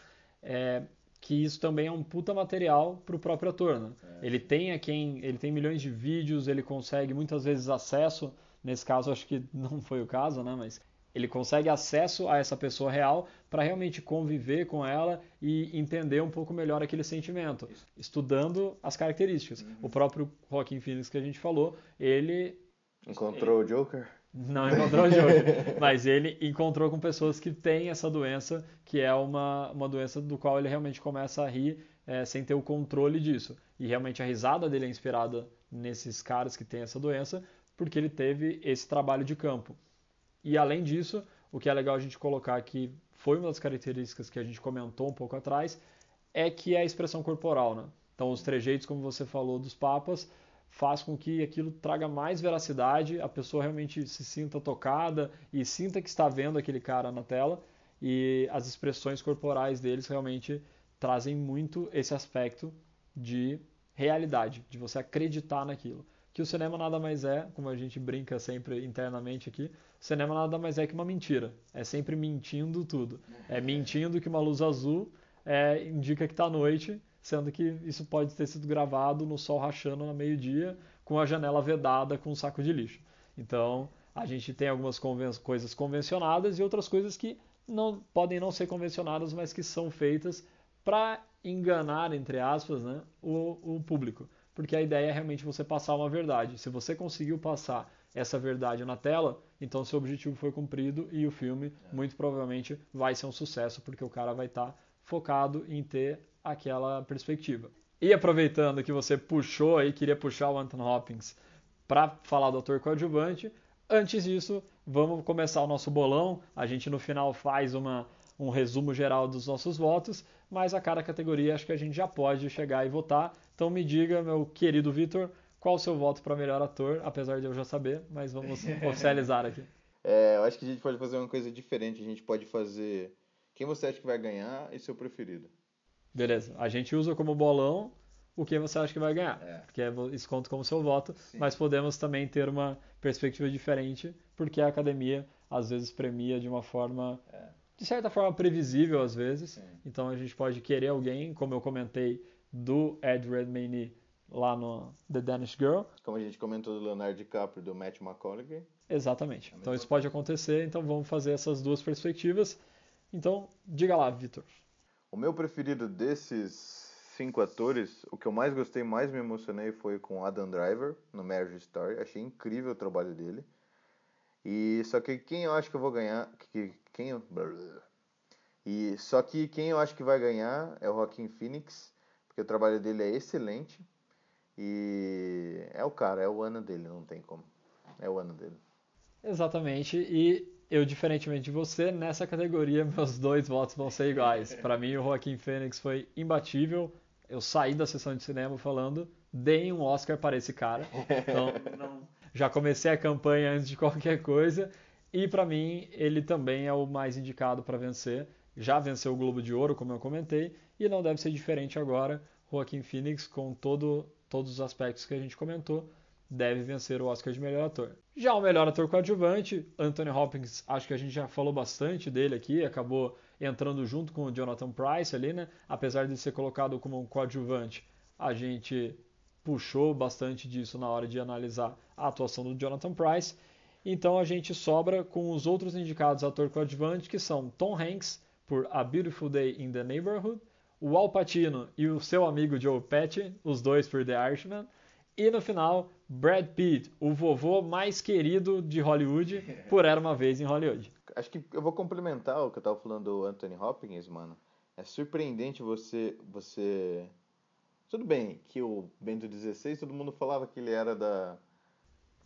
é, que isso também é um puta material para o próprio ator. Né? É. Ele tem a quem, ele tem milhões de vídeos, ele consegue muitas vezes acesso. Nesse caso, acho que não foi o caso, né? Mas ele consegue acesso a essa pessoa real para realmente conviver com ela e entender um pouco melhor aquele sentimento, estudando as características. Uhum. O próprio Joaquim Phoenix que a gente falou, ele encontrou ele... o Joker. Não encontrou o Joker, mas ele encontrou com pessoas que têm essa doença, que é uma, uma doença do qual ele realmente começa a rir é, sem ter o controle disso. E realmente a risada dele é inspirada nesses caras que têm essa doença, porque ele teve esse trabalho de campo. E além disso, o que é legal a gente colocar aqui, foi uma das características que a gente comentou um pouco atrás, é que é a expressão corporal, né? Então os trejeitos, como você falou, dos papas, faz com que aquilo traga mais veracidade, a pessoa realmente se sinta tocada e sinta que está vendo aquele cara na tela e as expressões corporais deles realmente trazem muito esse aspecto de realidade, de você acreditar naquilo. Que o cinema nada mais é, como a gente brinca sempre internamente aqui, cinema nada mais é que uma mentira. É sempre mentindo tudo. É mentindo que uma luz azul é, indica que está noite, sendo que isso pode ter sido gravado no sol rachando no meio-dia, com a janela vedada com um saco de lixo. Então, a gente tem algumas conven coisas convencionadas e outras coisas que não podem não ser convencionadas, mas que são feitas para enganar, entre aspas, né, o, o público. Porque a ideia é realmente você passar uma verdade. Se você conseguiu passar essa verdade na tela, então seu objetivo foi cumprido e o filme é. muito provavelmente vai ser um sucesso, porque o cara vai estar tá focado em ter aquela perspectiva. E aproveitando que você puxou aí, queria puxar o Anthony Hopkins para falar do ator coadjuvante, antes disso, vamos começar o nosso bolão. A gente no final faz uma, um resumo geral dos nossos votos, mas a cada categoria acho que a gente já pode chegar e votar. Então me diga, meu querido Vitor, qual o seu voto para melhor ator, apesar de eu já saber, mas vamos oficializar aqui. É, eu acho que a gente pode fazer uma coisa diferente. A gente pode fazer quem você acha que vai ganhar e seu preferido. Beleza. A gente usa como bolão o que você acha que vai ganhar. É. Porque isso conta como seu voto, Sim. mas podemos também ter uma perspectiva diferente, porque a academia às vezes premia de uma forma, é. de certa forma, previsível às vezes. Sim. Então a gente pode querer alguém, como eu comentei, do Ed Redmayne lá no The Danish Girl. Como a gente comentou do Leonardo DiCaprio do Matt McConaughey. Exatamente. Então isso pode acontecer, então vamos fazer essas duas perspectivas. Então, diga lá, Vitor. O meu preferido desses cinco atores, o que eu mais gostei, mais me emocionei foi com Adam Driver no Marriage Story. Achei incrível o trabalho dele. E só que quem eu acho que eu vou ganhar, que quem eu... e só que quem eu acho que vai ganhar é o Joaquin Phoenix, porque o trabalho dele é excelente. E é o cara, é o ano dele, não tem como. É o ano dele. Exatamente. E eu, diferentemente de você, nessa categoria meus dois votos vão ser iguais. Para mim, o Joaquim Fênix foi imbatível. Eu saí da sessão de cinema falando, deem um Oscar para esse cara. Então, não... já comecei a campanha antes de qualquer coisa. E para mim, ele também é o mais indicado para vencer. Já venceu o Globo de Ouro, como eu comentei, e não deve ser diferente agora. Joaquim Phoenix, com todo todos os aspectos que a gente comentou, deve vencer o Oscar de melhor ator. Já o melhor ator coadjuvante, Anthony Hopkins, acho que a gente já falou bastante dele aqui, acabou entrando junto com o Jonathan Price ali, né? Apesar de ser colocado como um coadjuvante, a gente puxou bastante disso na hora de analisar a atuação do Jonathan Price. Então a gente sobra com os outros indicados ator coadjuvante, que são Tom Hanks por A Beautiful Day in the Neighborhood, o Al Pacino e o seu amigo Joe Pesci, os dois por The Irishman, e no final, Brad Pitt, o vovô mais querido de Hollywood, por Era Uma Vez em Hollywood. Acho que eu vou complementar o que eu tava falando do Anthony Hopkins, mano. É surpreendente você, você... Tudo bem que o Bento XVI, todo mundo falava que ele era da...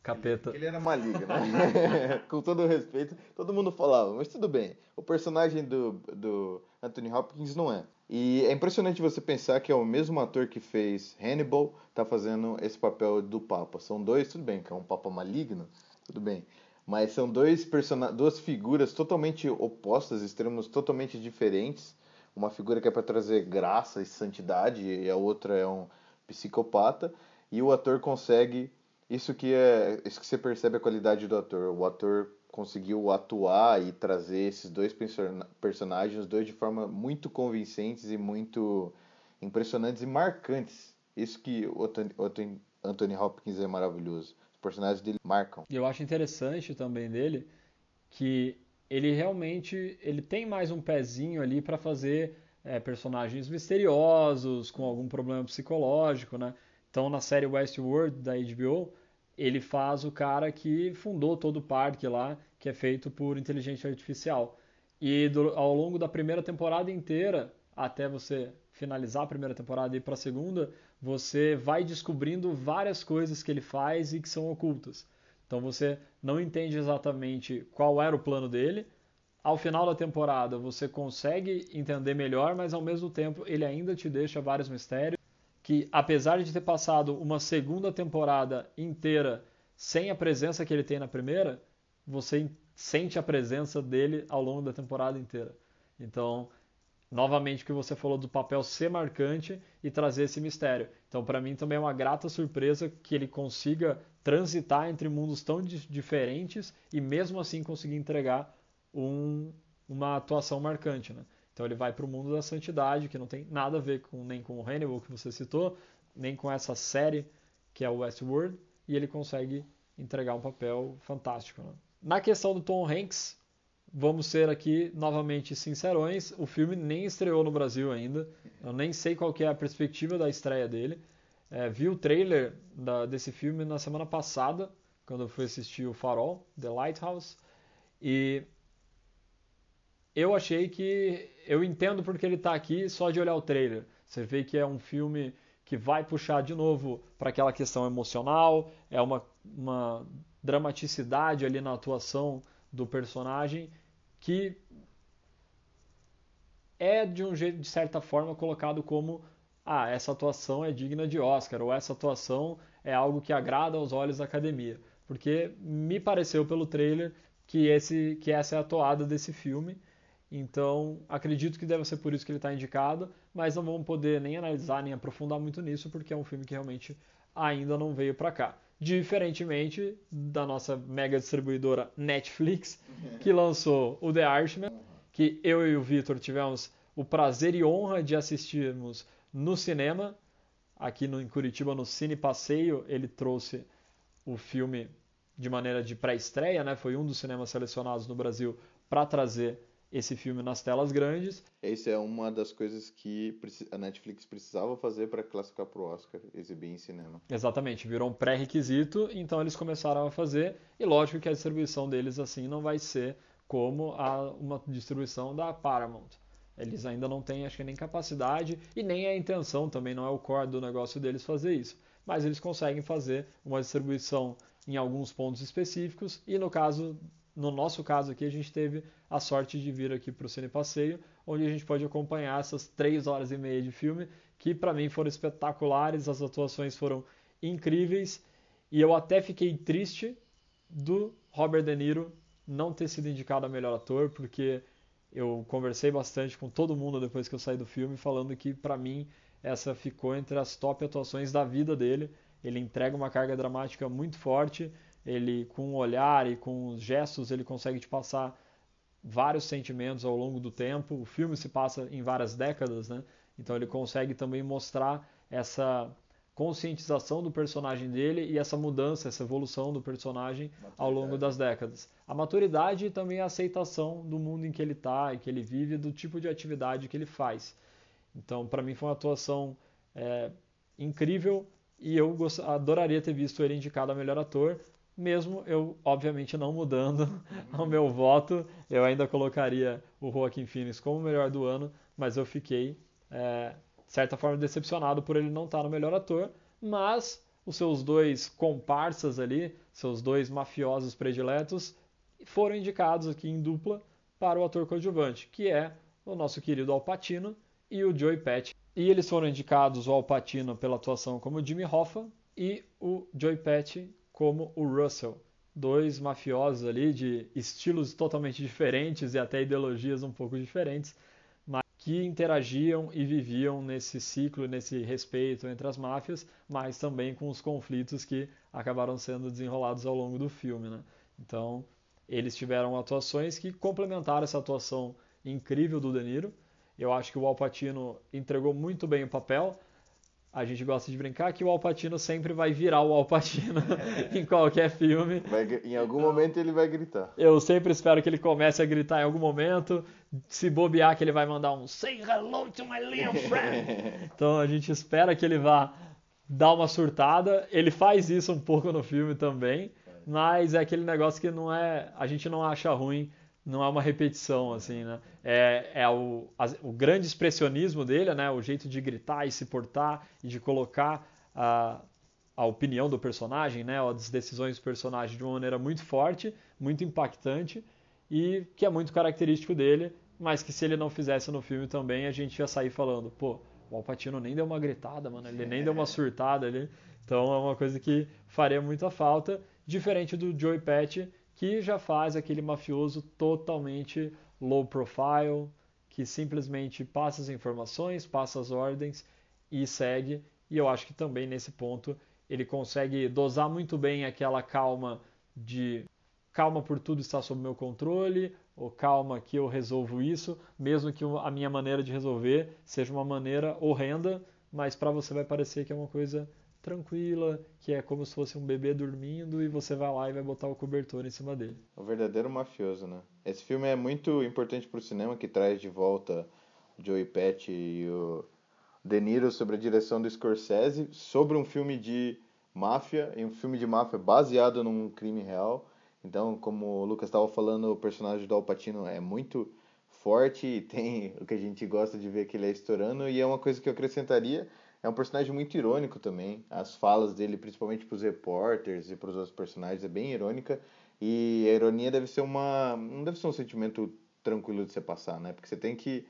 Capeta. Que ele era maligno, né? Com todo o respeito, todo mundo falava, mas tudo bem. O personagem do, do Anthony Hopkins não é. E é impressionante você pensar que é o mesmo ator que fez Hannibal, tá fazendo esse papel do Papa. São dois, tudo bem, que é um Papa maligno, tudo bem. Mas são dois duas figuras totalmente opostas, extremos totalmente diferentes. Uma figura que é para trazer graça e santidade, e a outra é um psicopata. E o ator consegue. Isso que é. Isso que você percebe a qualidade do ator. O ator conseguiu atuar e trazer esses dois personagens, os dois de forma muito convincentes e muito impressionantes e marcantes. Isso que o Anthony Hopkins é maravilhoso. Os personagens dele marcam. E eu acho interessante também dele que ele realmente ele tem mais um pezinho ali para fazer é, personagens misteriosos com algum problema psicológico, né? Então na série Westworld da HBO ele faz o cara que fundou todo o parque lá, que é feito por inteligência artificial. E do, ao longo da primeira temporada inteira, até você finalizar a primeira temporada e ir para a segunda, você vai descobrindo várias coisas que ele faz e que são ocultas. Então você não entende exatamente qual era o plano dele. Ao final da temporada você consegue entender melhor, mas ao mesmo tempo ele ainda te deixa vários mistérios que apesar de ter passado uma segunda temporada inteira sem a presença que ele tem na primeira, você sente a presença dele ao longo da temporada inteira. Então, novamente o que você falou do papel ser marcante e trazer esse mistério. Então, para mim também é uma grata surpresa que ele consiga transitar entre mundos tão diferentes e mesmo assim conseguir entregar um, uma atuação marcante, né? Então ele vai para o mundo da santidade, que não tem nada a ver com, nem com o Hannibal que você citou, nem com essa série que é o Westworld, e ele consegue entregar um papel fantástico. Né? Na questão do Tom Hanks, vamos ser aqui novamente sincerões, o filme nem estreou no Brasil ainda, eu nem sei qual é a perspectiva da estreia dele. É, vi o trailer da, desse filme na semana passada, quando eu fui assistir o Farol, The Lighthouse, e eu achei que eu entendo porque ele está aqui só de olhar o trailer. Você vê que é um filme que vai puxar de novo para aquela questão emocional, é uma, uma dramaticidade ali na atuação do personagem que é de um jeito, de certa forma, colocado como ah, essa atuação é digna de Oscar, ou essa atuação é algo que agrada aos olhos da academia. Porque me pareceu pelo trailer que, esse, que essa é a toada desse filme. Então, acredito que deve ser por isso que ele está indicado, mas não vamos poder nem analisar nem aprofundar muito nisso, porque é um filme que realmente ainda não veio para cá. Diferentemente da nossa mega distribuidora Netflix, que lançou o The Irishman, que eu e o Vitor tivemos o prazer e honra de assistirmos no cinema. Aqui no, em Curitiba, no Cine Passeio, ele trouxe o filme de maneira de pré-estreia, né? Foi um dos cinemas selecionados no Brasil para trazer esse filme nas telas grandes. Essa é uma das coisas que a Netflix precisava fazer para classificar para o Oscar, exibir em cinema. Exatamente, virou um pré-requisito, então eles começaram a fazer, e lógico que a distribuição deles assim não vai ser como a, uma distribuição da Paramount. Eles ainda não têm, acho que nem capacidade e nem a intenção também, não é o core do negócio deles fazer isso. Mas eles conseguem fazer uma distribuição em alguns pontos específicos e no caso, no nosso caso aqui, a gente teve a sorte de vir aqui para o Cine Passeio, onde a gente pode acompanhar essas três horas e meia de filme, que para mim foram espetaculares, as atuações foram incríveis e eu até fiquei triste do Robert De Niro não ter sido indicado a melhor ator, porque eu conversei bastante com todo mundo depois que eu saí do filme, falando que para mim essa ficou entre as top atuações da vida dele. Ele entrega uma carga dramática muito forte, ele com o olhar e com os gestos ele consegue te passar vários sentimentos ao longo do tempo. O filme se passa em várias décadas, né? Então ele consegue também mostrar essa conscientização do personagem dele e essa mudança, essa evolução do personagem ao longo das décadas. A maturidade e também a aceitação do mundo em que ele está e que ele vive, do tipo de atividade que ele faz. Então, para mim foi uma atuação é, incrível e eu adoraria ter visto ele indicado a melhor ator, mesmo eu, obviamente, não mudando o meu voto, eu ainda colocaria o Joaquim Phoenix como o melhor do ano, mas eu fiquei é, de certa forma decepcionado por ele não estar no melhor ator, mas os seus dois comparsas ali, seus dois mafiosos prediletos, foram indicados aqui em dupla para o ator coadjuvante, que é o nosso querido Al Pacino e o Joey Pesci. E eles foram indicados o Al Pacino pela atuação como Jimmy Hoffa e o Joey Pesci como o Russell. Dois mafiosos ali de estilos totalmente diferentes e até ideologias um pouco diferentes, que interagiam e viviam nesse ciclo, nesse respeito entre as máfias, mas também com os conflitos que acabaram sendo desenrolados ao longo do filme. Né? Então, eles tiveram atuações que complementaram essa atuação incrível do De Niro. Eu acho que o Al Pacino entregou muito bem o papel, a gente gosta de brincar que o Alpatino sempre vai virar o Alpatino em qualquer filme. Vai, em algum momento ele vai gritar. Eu sempre espero que ele comece a gritar em algum momento. Se bobear, que ele vai mandar um Say hello to my little friend. então a gente espera que ele vá dar uma surtada. Ele faz isso um pouco no filme também, mas é aquele negócio que não é, a gente não acha ruim não é uma repetição, assim, né? É, é o, o grande expressionismo dele, né? O jeito de gritar e se portar e de colocar a, a opinião do personagem, né? As decisões do personagem de uma maneira muito forte, muito impactante e que é muito característico dele, mas que se ele não fizesse no filme também, a gente ia sair falando, pô, o Alpatino nem deu uma gritada, mano, ele nem deu uma surtada ali. Então é uma coisa que faria muita falta, diferente do Joey Patch, que já faz aquele mafioso totalmente low profile, que simplesmente passa as informações, passa as ordens e segue. E eu acho que também nesse ponto ele consegue dosar muito bem aquela calma de calma por tudo está sob meu controle, ou calma que eu resolvo isso, mesmo que a minha maneira de resolver seja uma maneira horrenda, mas para você vai parecer que é uma coisa tranquila, que é como se fosse um bebê dormindo e você vai lá e vai botar o cobertor em cima dele. O verdadeiro mafioso, né? Esse filme é muito importante para o cinema, que traz de volta o Joey Pesci e o De Niro sobre a direção do Scorsese, sobre um filme de máfia, e um filme de máfia baseado num crime real. Então, como o Lucas estava falando, o personagem do Al Pacino é muito forte e tem o que a gente gosta de ver que ele é estourando, e é uma coisa que eu acrescentaria é um personagem muito irônico também. As falas dele, principalmente para os repórteres e para os outros personagens, é bem irônica. E a ironia deve ser uma. não deve ser um sentimento tranquilo de você passar, né? Porque você tem que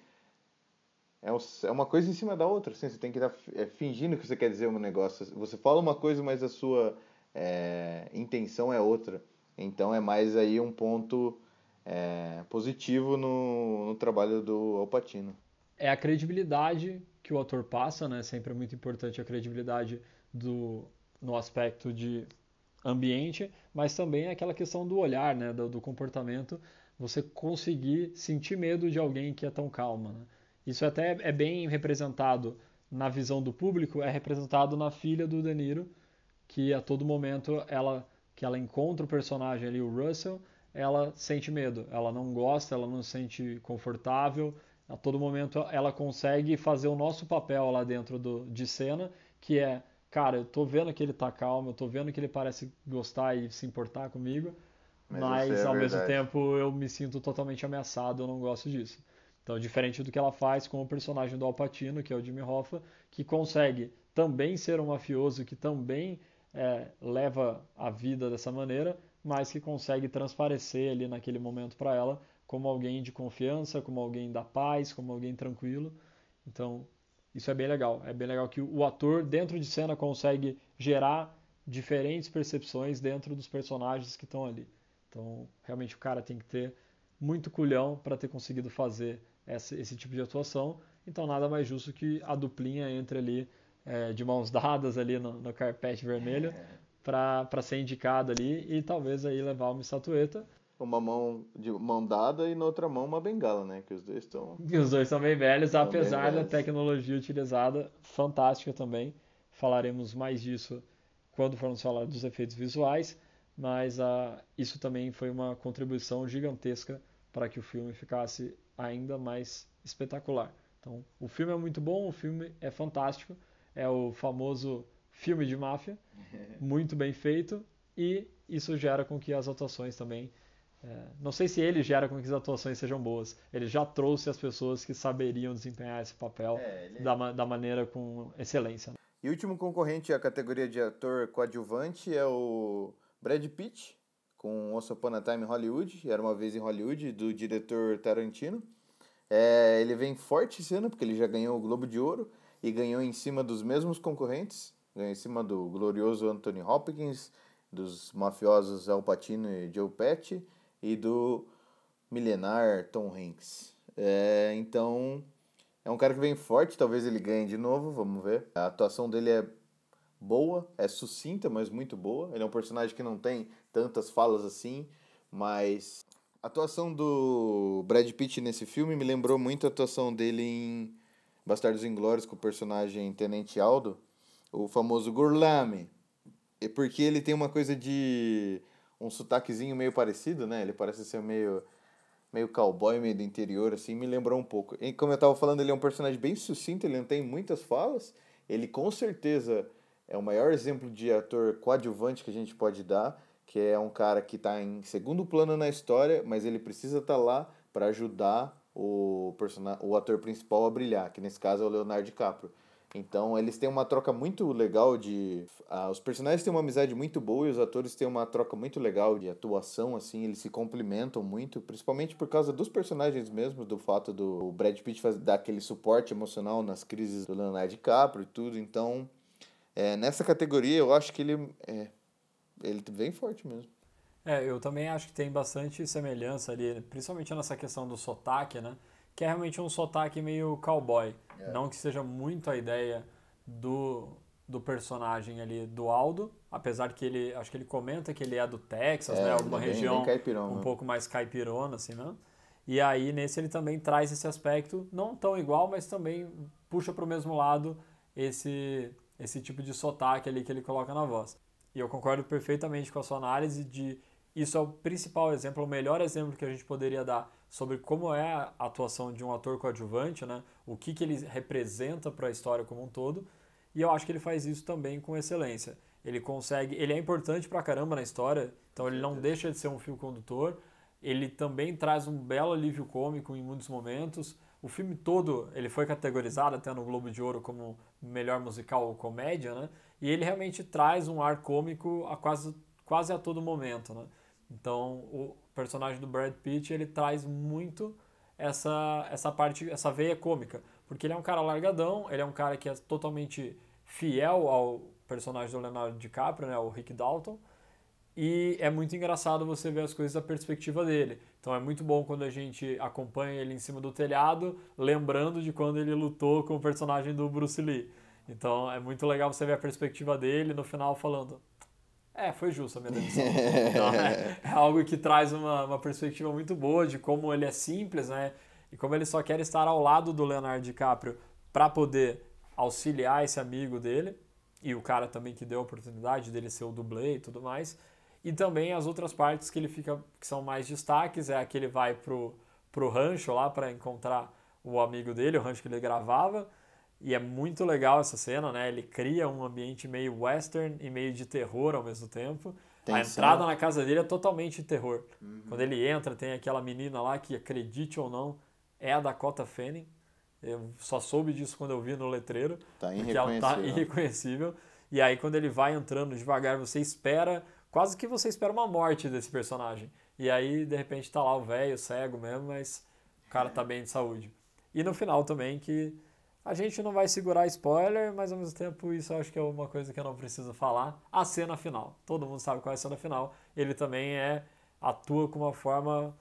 é, é uma coisa em cima da outra, assim, você tem que estar tá, é, fingindo que você quer dizer um negócio. Você fala uma coisa, mas a sua é, intenção é outra. Então é mais aí um ponto é, positivo no, no trabalho do Alpatino. É a credibilidade que o ator passa, né? Sempre é muito importante a credibilidade do, no aspecto de ambiente, mas também aquela questão do olhar, né? Do, do comportamento, você conseguir sentir medo de alguém que é tão calma, né? Isso até é bem representado na visão do público, é representado na filha do De Niro, que a todo momento ela que ela encontra o personagem ali, o Russell, ela sente medo, ela não gosta, ela não se sente confortável, a todo momento ela consegue fazer o nosso papel lá dentro do, de cena, que é, cara, eu tô vendo que ele tá calmo, eu tô vendo que ele parece gostar e se importar comigo, mas, mas é ao verdade. mesmo tempo eu me sinto totalmente ameaçado, eu não gosto disso. Então, diferente do que ela faz com o personagem do Alpatino, que é o Jimmy Hoffa, que consegue também ser um mafioso, que também é, leva a vida dessa maneira, mas que consegue transparecer ali naquele momento para ela como alguém de confiança, como alguém da paz, como alguém tranquilo. Então, isso é bem legal. É bem legal que o ator, dentro de cena, consegue gerar diferentes percepções dentro dos personagens que estão ali. Então, realmente, o cara tem que ter muito culhão para ter conseguido fazer esse, esse tipo de atuação. Então nada mais justo que a duplinha entre ali é, de mãos dadas ali no, no carpete vermelho é. para ser indicado ali e talvez aí levar uma estatueta. Uma mão de mão dada e na outra mão uma bengala, né? Que os dois estão. E os dois são bem velhos, apesar bem velhos. da tecnologia utilizada, fantástica também. Falaremos mais disso quando formos falar dos efeitos visuais, mas uh, isso também foi uma contribuição gigantesca para que o filme ficasse ainda mais espetacular. Então, o filme é muito bom, o filme é fantástico, é o famoso filme de máfia, muito bem feito, e isso gera com que as atuações também. É, não sei se ele gera com que as atuações sejam boas. Ele já trouxe as pessoas que saberiam desempenhar esse papel é, ele... da, da maneira com excelência. E o último concorrente à categoria de ator coadjuvante é o Brad Pitt, com Once Upon a Time em Hollywood, Era Uma Vez em Hollywood, do diretor Tarantino. É, ele vem forte esse ano, porque ele já ganhou o Globo de Ouro e ganhou em cima dos mesmos concorrentes. Ganhou em cima do glorioso Anthony Hopkins, dos mafiosos Al Pacino e Joe Pesci e do milenar Tom Hanks. É, então, é um cara que vem forte, talvez ele ganhe de novo, vamos ver. A atuação dele é boa, é sucinta, mas muito boa. Ele é um personagem que não tem tantas falas assim, mas a atuação do Brad Pitt nesse filme me lembrou muito a atuação dele em Bastardos Inglórios com o personagem Tenente Aldo, o famoso Gurlame. É porque ele tem uma coisa de um sotaquezinho meio parecido, né? Ele parece ser meio meio cowboy, meio do interior, assim, me lembrou um pouco. E como eu estava falando, ele é um personagem bem sucinto, ele não tem muitas falas. Ele com certeza é o maior exemplo de ator coadjuvante que a gente pode dar que é um cara que está em segundo plano na história, mas ele precisa estar tá lá para ajudar o, person... o ator principal a brilhar, que nesse caso é o Leonardo DiCaprio. Então eles têm uma troca muito legal de. Ah, os personagens têm uma amizade muito boa e os atores têm uma troca muito legal de atuação, assim, eles se complementam muito, principalmente por causa dos personagens mesmo, do fato do Brad Pitt dar aquele suporte emocional nas crises do Leonardo DiCaprio e tudo. Então, é, nessa categoria eu acho que ele. É, ele vem forte mesmo. É, eu também acho que tem bastante semelhança ali, principalmente nessa questão do sotaque, né? Que é realmente um sotaque meio cowboy. É. Não que seja muito a ideia do, do personagem ali do Aldo, apesar que ele, acho que ele comenta que ele é do Texas, é, né? Alguma bem, região bem um né? pouco mais caipirona, assim, né? E aí nesse ele também traz esse aspecto, não tão igual, mas também puxa para o mesmo lado esse, esse tipo de sotaque ali que ele coloca na voz. E eu concordo perfeitamente com a sua análise de isso é o principal exemplo, o melhor exemplo que a gente poderia dar sobre como é a atuação de um ator coadjuvante, né? O que, que ele representa para a história como um todo. E eu acho que ele faz isso também com excelência. Ele consegue, ele é importante pra caramba na história, então ele não deixa de ser um fio condutor. Ele também traz um belo alívio cômico em muitos momentos. O filme todo, ele foi categorizado até no Globo de Ouro como melhor musical ou comédia, né? E ele realmente traz um ar cômico a quase, quase a todo momento, né? Então, o personagem do Brad Pitt, ele traz muito essa, essa parte, essa veia cômica. Porque ele é um cara largadão, ele é um cara que é totalmente fiel ao personagem do Leonardo DiCaprio, né, o Rick Dalton, e é muito engraçado você ver as coisas da perspectiva dele. Então é muito bom quando a gente acompanha ele em cima do telhado, lembrando de quando ele lutou com o personagem do Bruce Lee. Então é muito legal você ver a perspectiva dele no final falando: É, foi justo a minha demissão. então, é, é, algo que traz uma, uma perspectiva muito boa de como ele é simples, né? E como ele só quer estar ao lado do Leonardo DiCaprio para poder auxiliar esse amigo dele. E o cara também que deu a oportunidade dele ser o dublê e tudo mais. E também as outras partes que ele fica que são mais destaques é a que ele vai pro, pro rancho lá para encontrar o amigo dele, o rancho que ele gravava. E é muito legal essa cena, né? Ele cria um ambiente meio western e meio de terror ao mesmo tempo. Tem a entrada na casa dele é totalmente terror. Uhum. Quando ele entra, tem aquela menina lá que, acredite ou não, é a Dakota Fanning. Eu só soube disso quando eu vi no letreiro. Tá irreconhecível. Ela tá irreconhecível. E aí, quando ele vai entrando devagar, você espera quase que você espera uma morte desse personagem. E aí, de repente, tá lá o velho, cego mesmo, mas o cara tá bem de saúde. E no final também que a gente não vai segurar spoiler, mas ao mesmo tempo isso acho que é uma coisa que eu não preciso falar. A cena final. Todo mundo sabe qual é a cena final. Ele também é atua com uma forma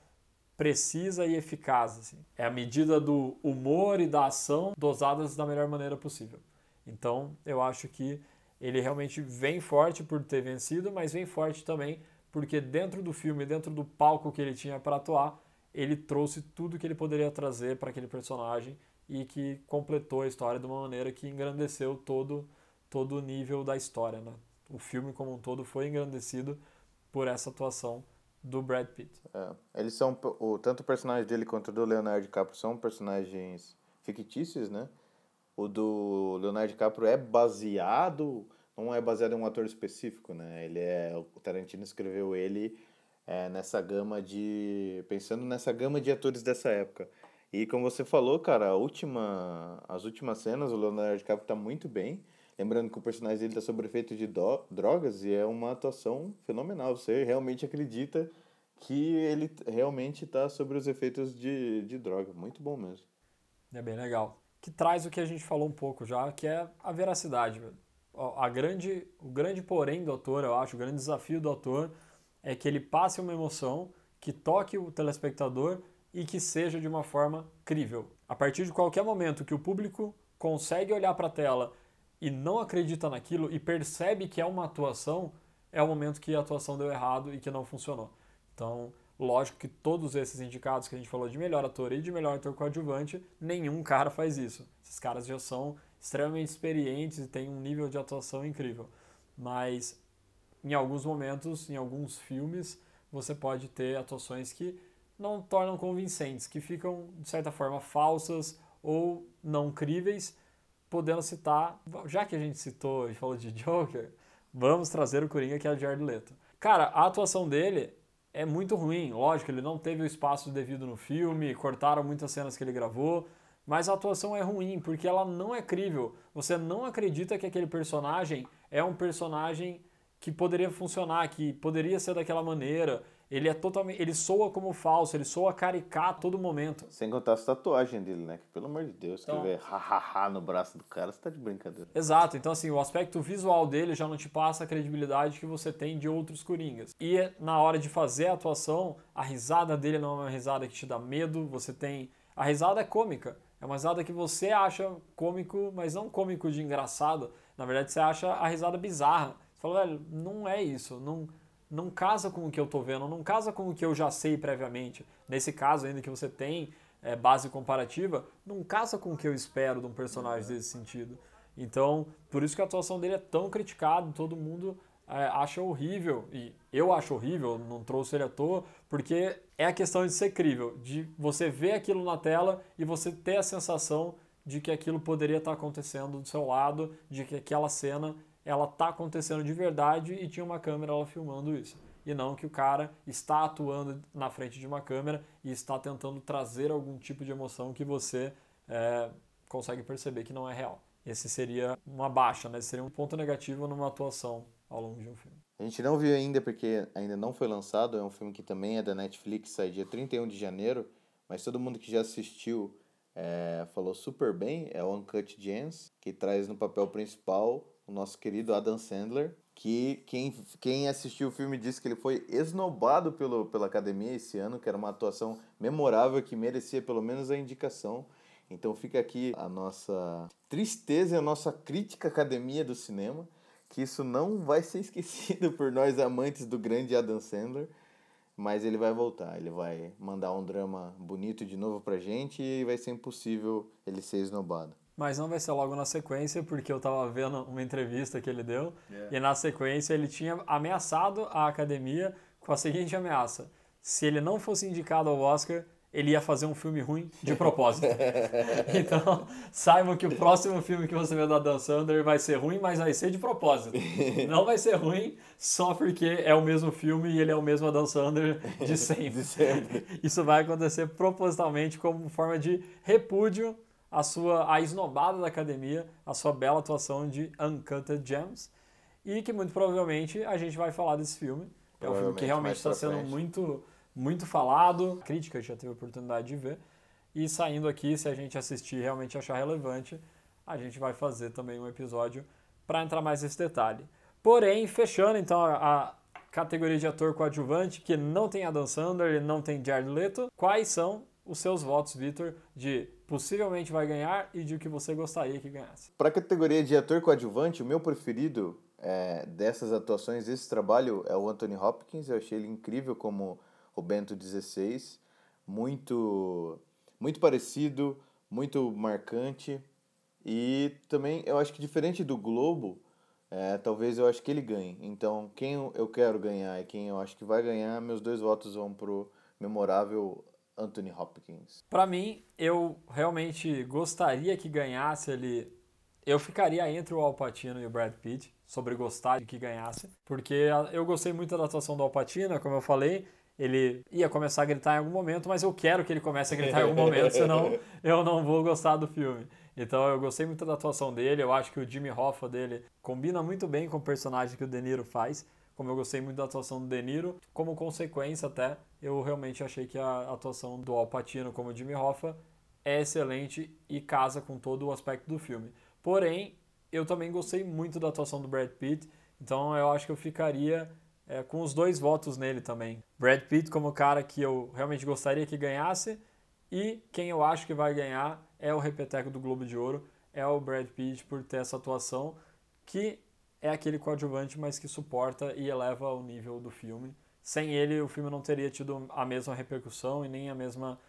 precisa e eficaz. Assim. É a medida do humor e da ação dosadas da melhor maneira possível. Então, eu acho que ele realmente vem forte por ter vencido, mas vem forte também porque dentro do filme, dentro do palco que ele tinha para atuar, ele trouxe tudo que ele poderia trazer para aquele personagem e que completou a história de uma maneira que engrandeceu todo todo o nível da história, né? O filme como um todo foi engrandecido por essa atuação do Brad Pitt. É, eles são o tanto o personagem dele quanto o do Leonardo DiCaprio são personagens fictícios, né? O do Leonardo DiCaprio é baseado, não é baseado em um ator específico, né? Ele é, o Tarantino escreveu ele é, nessa gama de, pensando nessa gama de atores dessa época. E como você falou, cara, última, as últimas cenas, o Leonardo DiCaprio tá muito bem. Lembrando que o personagem dele tá sob efeito de do, drogas e é uma atuação fenomenal. Você realmente acredita que ele realmente está sobre os efeitos de, de droga. Muito bom mesmo. É bem legal que traz o que a gente falou um pouco já, que é a veracidade. A grande, o grande porém do ator, eu acho, o grande desafio do ator é que ele passe uma emoção que toque o telespectador e que seja de uma forma crível. A partir de qualquer momento que o público consegue olhar para a tela e não acredita naquilo e percebe que é uma atuação, é o momento que a atuação deu errado e que não funcionou. Então, Lógico que todos esses indicados que a gente falou de melhor ator e de melhor ator coadjuvante, nenhum cara faz isso. Esses caras já são extremamente experientes e têm um nível de atuação incrível. Mas em alguns momentos, em alguns filmes, você pode ter atuações que não tornam convincentes, que ficam de certa forma falsas ou não críveis, podendo citar, já que a gente citou e falou de Joker, vamos trazer o Coringa que é o Jared Leto. Cara, a atuação dele é muito ruim. Lógico, ele não teve o espaço devido no filme, cortaram muitas cenas que ele gravou, mas a atuação é ruim porque ela não é crível. Você não acredita que aquele personagem é um personagem que poderia funcionar, que poderia ser daquela maneira. Ele é totalmente, ele soa como falso, ele soa caricato a todo momento. Sem contar as tatuagens dele, né? Que, pelo amor de Deus, então, escrever hahaha no braço do cara, você tá de brincadeira. Exato, então assim, o aspecto visual dele já não te passa a credibilidade que você tem de outros coringas. E na hora de fazer a atuação, a risada dele não é uma risada que te dá medo, você tem. A risada é cômica. É uma risada que você acha cômico, mas não cômico de engraçado. Na verdade, você acha a risada bizarra. Você fala, velho, não é isso. Não, não casa com o que eu tô vendo, não casa com o que eu já sei previamente. Nesse caso, ainda que você tem é, base comparativa, não casa com o que eu espero de um personagem desse sentido. Então, por isso que a atuação dele é tão criticada, todo mundo é, acha horrível, e eu acho horrível, não trouxe ele à toa, porque é a questão de ser crível, de você ver aquilo na tela e você ter a sensação de que aquilo poderia estar acontecendo do seu lado, de que aquela cena ela tá acontecendo de verdade e tinha uma câmera ela filmando isso. E não que o cara está atuando na frente de uma câmera e está tentando trazer algum tipo de emoção que você é, consegue perceber que não é real. Esse seria uma baixa, né? Esse seria um ponto negativo numa atuação ao longo de um filme. A gente não viu ainda porque ainda não foi lançado, é um filme que também é da Netflix, sai dia 31 de janeiro, mas todo mundo que já assistiu é, falou super bem, é o Uncut Gems, que traz no papel principal o nosso querido Adam Sandler, que quem, quem assistiu o filme disse que ele foi esnobado pelo, pela academia esse ano, que era uma atuação memorável que merecia pelo menos a indicação. Então fica aqui a nossa tristeza e a nossa crítica academia do cinema, que isso não vai ser esquecido por nós amantes do grande Adam Sandler, mas ele vai voltar, ele vai mandar um drama bonito de novo pra gente e vai ser impossível ele ser esnobado. Mas não vai ser logo na sequência, porque eu tava vendo uma entrevista que ele deu, yeah. e na sequência ele tinha ameaçado a academia com a seguinte ameaça: se ele não fosse indicado ao Oscar, ele ia fazer um filme ruim de propósito. então, saibam que o próximo filme que você vê do Adam Sandler vai ser ruim, mas vai ser de propósito. Não vai ser ruim só porque é o mesmo filme e ele é o mesmo Adam Sandler de sempre. de sempre. Isso vai acontecer propositalmente como forma de repúdio à sua à esnobada da academia, a sua bela atuação de Uncut Gems. E que muito provavelmente a gente vai falar desse filme. É um filme que realmente está sendo frente. muito muito falado, a crítica já teve a oportunidade de ver. E saindo aqui, se a gente assistir e realmente achar relevante, a gente vai fazer também um episódio para entrar mais nesse detalhe. Porém, fechando então a, categoria de ator coadjuvante, que não tem Adam Sandler não tem Jared Leto, quais são os seus votos, Vitor, de possivelmente vai ganhar e de o que você gostaria que ganhasse? Para a categoria de ator coadjuvante, o meu preferido é, dessas atuações, desse trabalho, é o Anthony Hopkins. Eu achei ele incrível como o Bento XVI, muito, muito parecido, muito marcante. E também eu acho que diferente do Globo, é, talvez eu acho que ele ganhe. Então, quem eu quero ganhar e quem eu acho que vai ganhar, meus dois votos vão pro memorável Anthony Hopkins. Para mim, eu realmente gostaria que ganhasse ele. Eu ficaria entre o Al Pacino e o Brad Pitt, sobre gostar de que ganhasse, porque eu gostei muito da atuação do Al Pacino, como eu falei, ele ia começar a gritar em algum momento, mas eu quero que ele comece a gritar em algum momento, senão eu não vou gostar do filme. Então eu gostei muito da atuação dele, eu acho que o Jimmy Hoffa dele combina muito bem com o personagem que o De Niro faz, como eu gostei muito da atuação do De Niro, como consequência até, eu realmente achei que a atuação do Al Pacino como Jimmy Hoffa é excelente e casa com todo o aspecto do filme. Porém, eu também gostei muito da atuação do Brad Pitt, então eu acho que eu ficaria é, com os dois votos nele também. Brad Pitt como o cara que eu realmente gostaria que ganhasse e quem eu acho que vai ganhar é o repeteco do Globo de Ouro, é o Brad Pitt por ter essa atuação que é aquele coadjuvante, mas que suporta e eleva o nível do filme. Sem ele, o filme não teria tido a mesma repercussão e nem a mesma,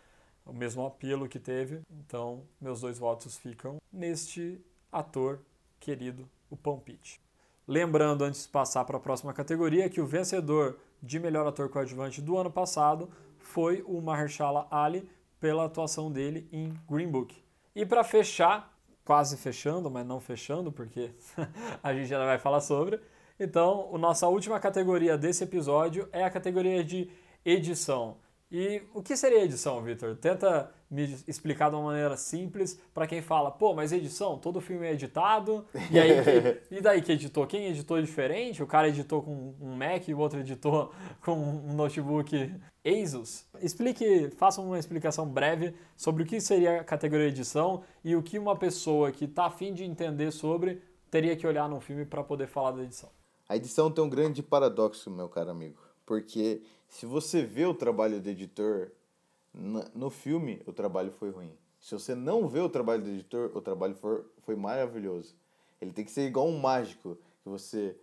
o mesmo apelo que teve. Então, meus dois votos ficam neste ator querido, o Pão Pitt. Lembrando, antes de passar para a próxima categoria, que o vencedor de melhor ator coadjuvante do ano passado foi o Mahershala Ali pela atuação dele em Green Book. E para fechar, quase fechando, mas não fechando, porque a gente já vai falar sobre. Então, a nossa última categoria desse episódio é a categoria de edição. E o que seria edição, Victor? Tenta me explicar de uma maneira simples para quem fala, pô, mas edição, todo filme é editado, e aí que, e daí que editou? Quem editou diferente? O cara editou com um Mac e o outro editou com um notebook Asus? Explique, faça uma explicação breve sobre o que seria a categoria edição e o que uma pessoa que está afim de entender sobre teria que olhar no filme para poder falar da edição. A edição tem um grande paradoxo, meu caro amigo, porque se você vê o trabalho do editor no filme, o trabalho foi ruim. Se você não vê o trabalho do editor, o trabalho foi maravilhoso. Ele tem que ser igual um mágico, que você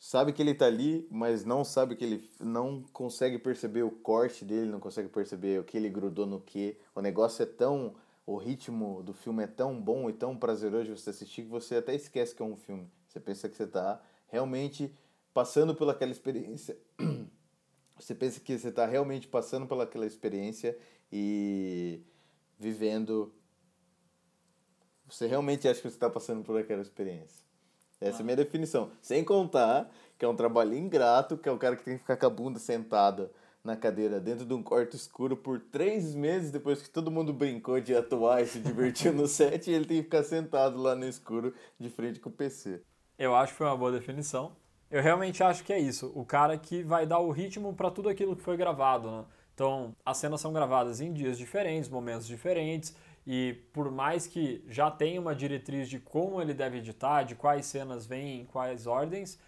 sabe que ele está ali, mas não sabe que ele não consegue perceber o corte dele, não consegue perceber o que ele grudou no que. O negócio é tão o ritmo do filme é tão bom e tão prazeroso de você assistir que você até esquece que é um filme. Você pensa que você está realmente passando pelaquela experiência você pensa que você está realmente passando pelaquela experiência e vivendo. Você realmente acha que você está passando por aquela experiência. Essa ah. é a minha definição. Sem contar que é um trabalho ingrato, que é o cara que tem que ficar com a bunda sentada na cadeira dentro de um quarto escuro por três meses depois que todo mundo brincou de atuar e se divertiu no set e ele tem que ficar sentado lá no escuro de frente com o PC. Eu acho que foi uma boa definição. Eu realmente acho que é isso. O cara que vai dar o ritmo para tudo aquilo que foi gravado, né? Então, as cenas são gravadas em dias diferentes, momentos diferentes, E por mais que já tenha uma diretriz de como ele deve editar, de quais cenas vêm em quais ordens,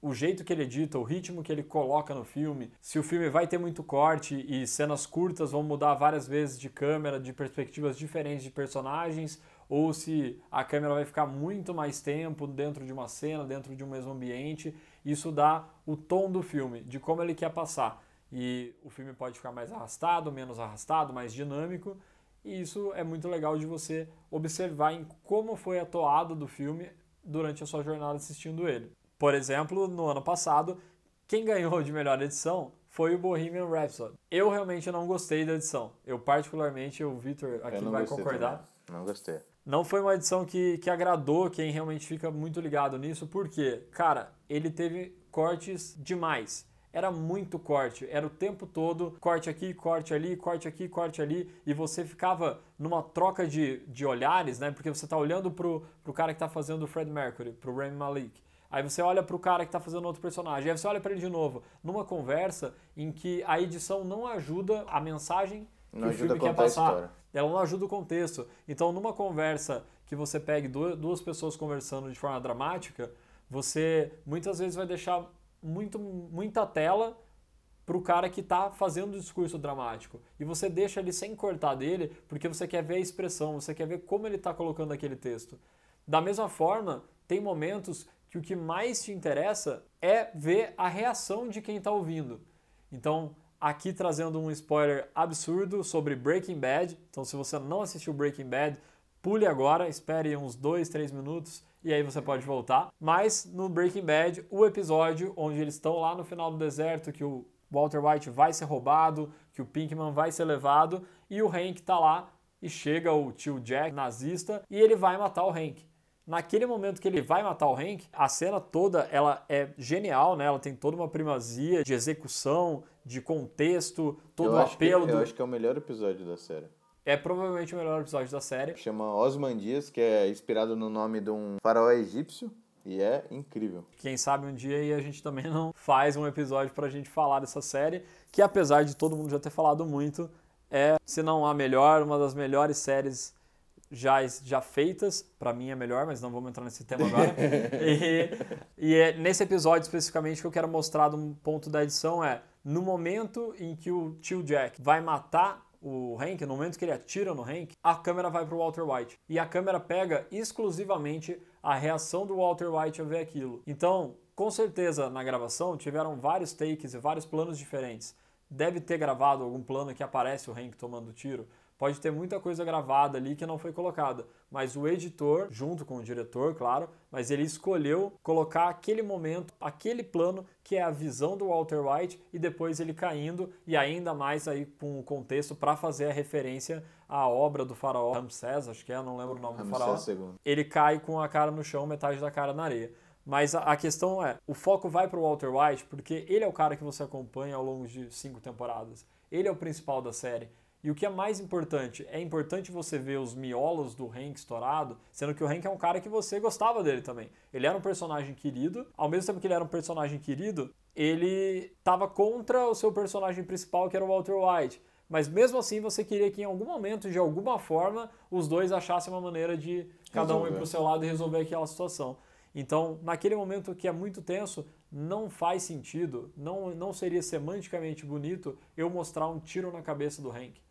o jeito que ele edita, o ritmo que ele coloca no filme, se o filme vai ter muito corte e cenas curtas vão mudar várias vezes de câmera, de perspectivas diferentes de personagens, ou se a câmera vai ficar muito mais tempo dentro de uma cena, dentro de um mesmo ambiente, isso dá o tom do filme, de como ele quer passar. E o filme pode ficar mais arrastado, menos arrastado, mais dinâmico, e isso é muito legal de você observar em como foi a toada do filme durante a sua jornada assistindo ele. Por exemplo, no ano passado, quem ganhou de melhor edição foi o Bohemian Rhapsody. Eu realmente não gostei da edição. Eu particularmente, o Victor aqui vai concordar. Também. Não gostei. Não foi uma edição que, que agradou quem realmente fica muito ligado nisso, porque, cara, ele teve cortes demais era muito corte, era o tempo todo corte aqui, corte ali, corte aqui, corte ali, e você ficava numa troca de, de olhares, né? Porque você está olhando pro, pro cara que está fazendo o Fred Mercury, pro Rami Malik. Aí você olha pro cara que está fazendo outro personagem, aí você olha para ele de novo, numa conversa em que a edição não ajuda a mensagem que não o filme quer passar. Ela não ajuda o contexto. Então, numa conversa que você pegue duas pessoas conversando de forma dramática, você muitas vezes vai deixar muito, muita tela para o cara que está fazendo o discurso dramático. E você deixa ele sem cortar dele, porque você quer ver a expressão, você quer ver como ele está colocando aquele texto. Da mesma forma, tem momentos que o que mais te interessa é ver a reação de quem está ouvindo. Então, aqui trazendo um spoiler absurdo sobre Breaking Bad. Então, se você não assistiu Breaking Bad, pule agora, espere uns 2, 3 minutos e aí você pode voltar. Mas no Breaking Bad, o episódio onde eles estão lá no final do deserto, que o Walter White vai ser roubado, que o Pinkman vai ser levado e o Hank tá lá e chega o tio Jack nazista e ele vai matar o Hank. Naquele momento que ele vai matar o Hank, a cena toda ela é genial, né? Ela tem toda uma primazia de execução, de contexto, todo o apelo. Que, eu acho que é o melhor episódio da série. É provavelmente o melhor episódio da série. Chama Osmandias, que é inspirado no nome de um faraó egípcio. E é incrível. Quem sabe um dia aí a gente também não faz um episódio pra gente falar dessa série, que apesar de todo mundo já ter falado muito, é, se não a melhor, uma das melhores séries já, já feitas. Para mim é melhor, mas não vamos entrar nesse tema agora. e, e é nesse episódio especificamente que eu quero mostrar do ponto da edição é no momento em que o tio Jack vai matar o Hank, no momento que ele atira no Hank, a câmera vai para o Walter White. E a câmera pega exclusivamente a reação do Walter White a ver aquilo. Então, com certeza, na gravação tiveram vários takes e vários planos diferentes. Deve ter gravado algum plano que aparece o Hank tomando tiro. Pode ter muita coisa gravada ali que não foi colocada, mas o editor, junto com o diretor, claro, mas ele escolheu colocar aquele momento, aquele plano que é a visão do Walter White e depois ele caindo e ainda mais aí com o contexto para fazer a referência à obra do faraó Ramsés, acho que é, não lembro o nome Ramsés do faraó. II. Ele cai com a cara no chão, metade da cara na areia. Mas a, questão é, o foco vai para o Walter White porque ele é o cara que você acompanha ao longo de cinco temporadas. Ele é o principal da série. E o que é mais importante, é importante você ver os miolos do Hank estourado, sendo que o Hank é um cara que você gostava dele também. Ele era um personagem querido, ao mesmo tempo que ele era um personagem querido, ele estava contra o seu personagem principal, que era o Walter White. Mas mesmo assim você queria que em algum momento, de alguma forma, os dois achassem uma maneira de cada resolver. um ir para o seu lado e resolver aquela situação. Então, naquele momento que é muito tenso, não faz sentido, não, não seria semanticamente bonito eu mostrar um tiro na cabeça do Hank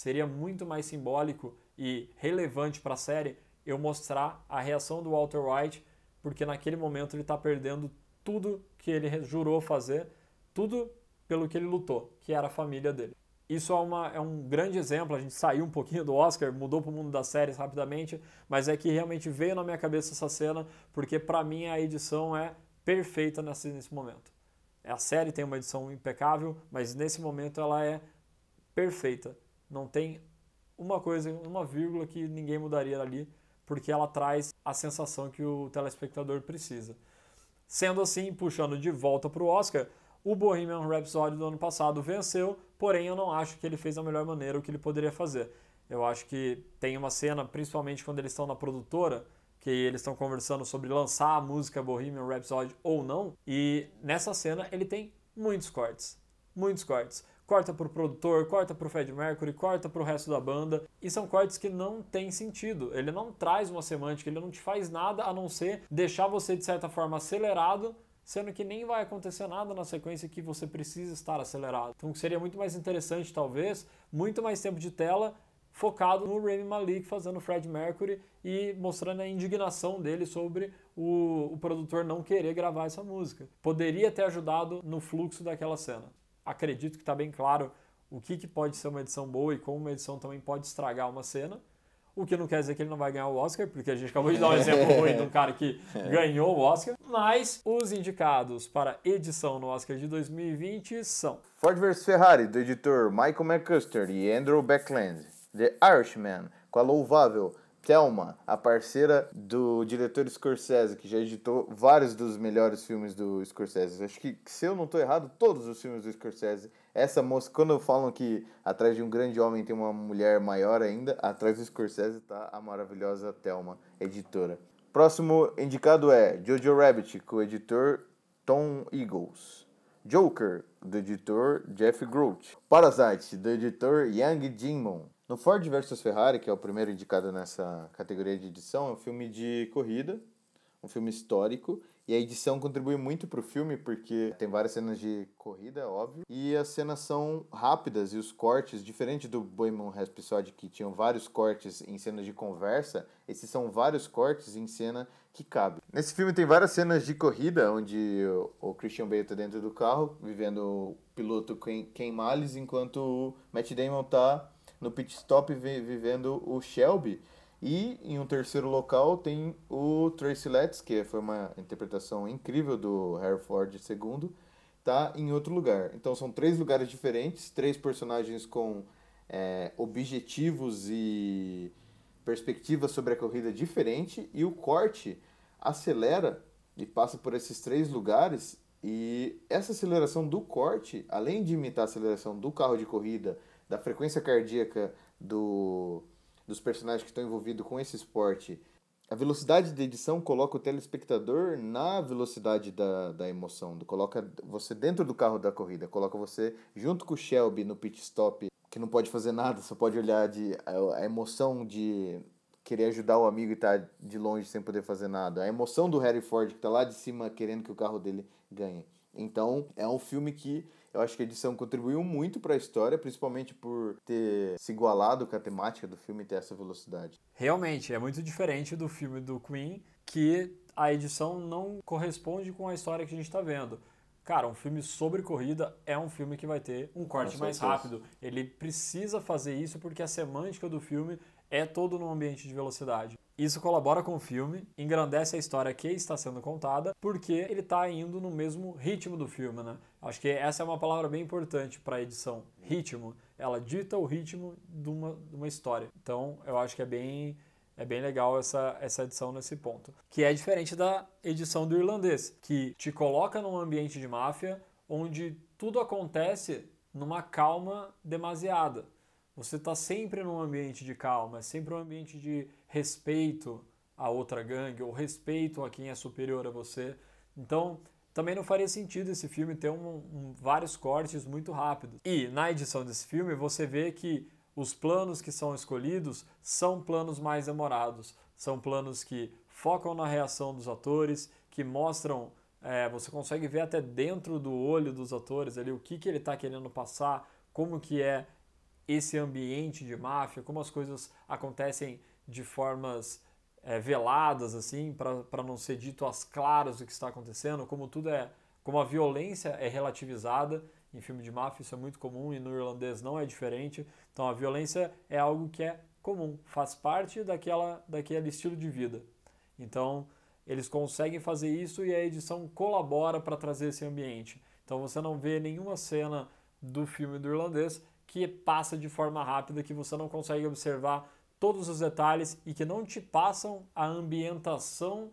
seria muito mais simbólico e relevante para a série eu mostrar a reação do Walter White, porque naquele momento ele está perdendo tudo que ele jurou fazer, tudo pelo que ele lutou, que era a família dele. Isso é, uma, é um grande exemplo, a gente saiu um pouquinho do Oscar, mudou para o mundo das séries rapidamente, mas é que realmente veio na minha cabeça essa cena, porque para mim a edição é perfeita nesse, nesse momento. A série tem uma edição impecável, mas nesse momento ela é perfeita. Não tem uma coisa, uma vírgula que ninguém mudaria ali, porque ela traz a sensação que o telespectador precisa. Sendo assim, puxando de volta para o Oscar, o Bohemian Rhapsody do ano passado venceu, porém eu não acho que ele fez da melhor maneira o que ele poderia fazer. Eu acho que tem uma cena, principalmente quando eles estão na produtora, que eles estão conversando sobre lançar a música Bohemian Rhapsody ou não, e nessa cena ele tem muitos cortes, muitos cortes corta pro produtor, corta pro Fred Mercury, corta pro resto da banda. E são cortes que não têm sentido. Ele não traz uma semântica, ele não te faz nada a não ser deixar você de certa forma acelerado sendo que nem vai acontecer nada na sequência que você precisa estar acelerado. Então seria muito mais interessante, talvez, muito mais tempo de tela focado no Rami Malik fazendo Fred Mercury e mostrando a indignação dele sobre o, o produtor não querer gravar essa música. Poderia ter ajudado no fluxo daquela cena. Acredito que está bem claro o que, que pode ser uma edição boa e como uma edição também pode estragar uma cena. O que não quer dizer que ele não vai ganhar o Oscar, porque a gente acabou de dar um exemplo ruim de um cara que ganhou o Oscar. Mas os indicados para edição no Oscar de 2020 são Ford vs Ferrari, do editor Michael McCusker e Andrew Beckland. The Irishman, com a louvável Thelma, a parceira do diretor Scorsese, que já editou vários dos melhores filmes do Scorsese. Acho que, se eu não estou errado, todos os filmes do Scorsese. Essa moça, quando falam que atrás de um grande homem tem uma mulher maior ainda, atrás do Scorsese está a maravilhosa Thelma, editora. Próximo indicado é Jojo Rabbit, com o editor Tom Eagles. Joker, do editor Jeff Groot. Parasite, do editor Yang Jinmon. No Ford vs Ferrari, que é o primeiro indicado nessa categoria de edição, é um filme de corrida, um filme histórico, e a edição contribui muito para o filme porque tem várias cenas de corrida, óbvio, e as cenas são rápidas e os cortes, diferente do Bohemian Rhapsody que tinham vários cortes em cenas de conversa, esses são vários cortes em cena que cabe. Nesse filme tem várias cenas de corrida onde o Christian Bale está dentro do carro, vivendo o piloto Ken Miles, enquanto o Matt Damon está no pit stop vivendo o Shelby. E em um terceiro local tem o Tracy Letts, que foi uma interpretação incrível do Harry Ford II, tá em outro lugar. Então são três lugares diferentes, três personagens com é, objetivos e perspectivas sobre a corrida diferente e o corte acelera e passa por esses três lugares e essa aceleração do corte, além de imitar a aceleração do carro de corrida da frequência cardíaca do, dos personagens que estão envolvidos com esse esporte, a velocidade de edição coloca o telespectador na velocidade da, da emoção, coloca você dentro do carro da corrida, coloca você junto com o Shelby no pit stop, que não pode fazer nada, só pode olhar de a, a emoção de querer ajudar o amigo e estar tá de longe sem poder fazer nada, a emoção do Harry Ford que está lá de cima querendo que o carro dele ganhe. Então, é um filme que eu acho que a edição contribuiu muito para a história, principalmente por ter se igualado com a temática do filme e ter essa velocidade. Realmente, é muito diferente do filme do Queen, que a edição não corresponde com a história que a gente está vendo. Cara, um filme sobre corrida é um filme que vai ter um corte mais rápido. Ele precisa fazer isso porque a semântica do filme é todo no ambiente de velocidade. Isso colabora com o filme, engrandece a história que está sendo contada, porque ele está indo no mesmo ritmo do filme, né? Acho que essa é uma palavra bem importante para a edição, ritmo. Ela dita o ritmo de uma, de uma história. Então, eu acho que é bem é bem legal essa, essa edição nesse ponto. Que é diferente da edição do irlandês, que te coloca num ambiente de máfia onde tudo acontece numa calma demasiada. Você está sempre num ambiente de calma, é sempre um ambiente de respeito a outra gangue ou respeito a quem é superior a você. Então, também não faria sentido esse filme ter um, um, vários cortes muito rápidos. E na edição desse filme você vê que os planos que são escolhidos são planos mais demorados, são planos que focam na reação dos atores, que mostram, é, você consegue ver até dentro do olho dos atores ali o que, que ele está querendo passar, como que é esse ambiente de máfia, como as coisas acontecem de formas é, veladas, assim, para não ser dito às claras o que está acontecendo, como tudo é. como a violência é relativizada. Em filme de máfia isso é muito comum e no irlandês não é diferente. Então a violência é algo que é comum, faz parte daquela, daquele estilo de vida. Então eles conseguem fazer isso e a edição colabora para trazer esse ambiente. Então você não vê nenhuma cena do filme do irlandês que passa de forma rápida, que você não consegue observar todos os detalhes e que não te passam a ambientação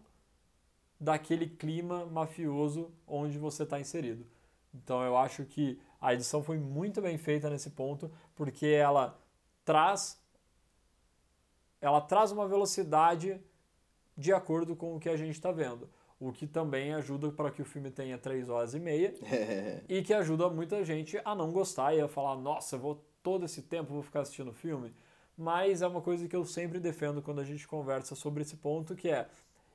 daquele clima mafioso onde você está inserido. Então eu acho que a edição foi muito bem feita nesse ponto, porque ela traz ela traz uma velocidade de acordo com o que a gente está vendo. O que também ajuda para que o filme tenha 3 horas e meia e que ajuda muita gente a não gostar e a falar, nossa, vou todo esse tempo vou ficar assistindo o filme. Mas é uma coisa que eu sempre defendo quando a gente conversa sobre esse ponto, que é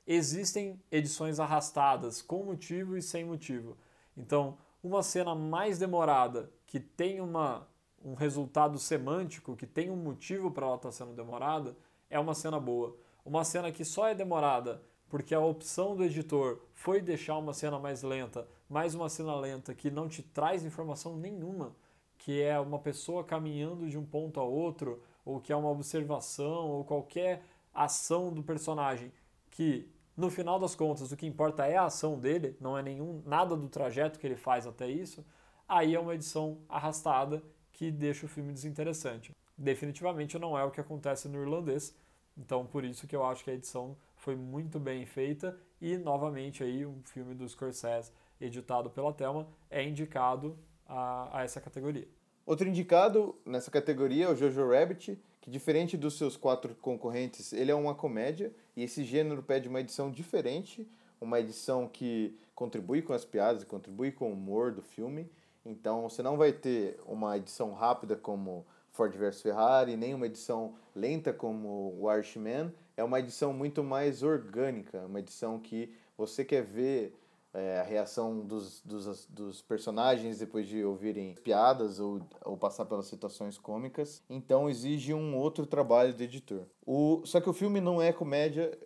existem edições arrastadas com motivo e sem motivo. Então, uma cena mais demorada que tem uma, um resultado semântico, que tem um motivo para ela estar tá sendo demorada, é uma cena boa. Uma cena que só é demorada porque a opção do editor foi deixar uma cena mais lenta, mais uma cena lenta que não te traz informação nenhuma, que é uma pessoa caminhando de um ponto a outro, ou que é uma observação, ou qualquer ação do personagem que no final das contas o que importa é a ação dele, não é nenhum nada do trajeto que ele faz até isso, aí é uma edição arrastada que deixa o filme desinteressante. Definitivamente não é o que acontece no irlandês, então por isso que eu acho que a edição foi muito bem feita e novamente aí um filme do Scorsese editado pela Thelma é indicado a, a essa categoria. Outro indicado nessa categoria é o Jojo Rabbit, que diferente dos seus quatro concorrentes, ele é uma comédia e esse gênero pede uma edição diferente, uma edição que contribui com as piadas, contribui com o humor do filme. Então você não vai ter uma edição rápida como Ford vs Ferrari, nem uma edição lenta como o Irishman, é uma edição muito mais orgânica, uma edição que você quer ver é, a reação dos, dos, dos personagens depois de ouvirem piadas ou, ou passar pelas situações cômicas. Então exige um outro trabalho do editor. O, só que o filme não é comédia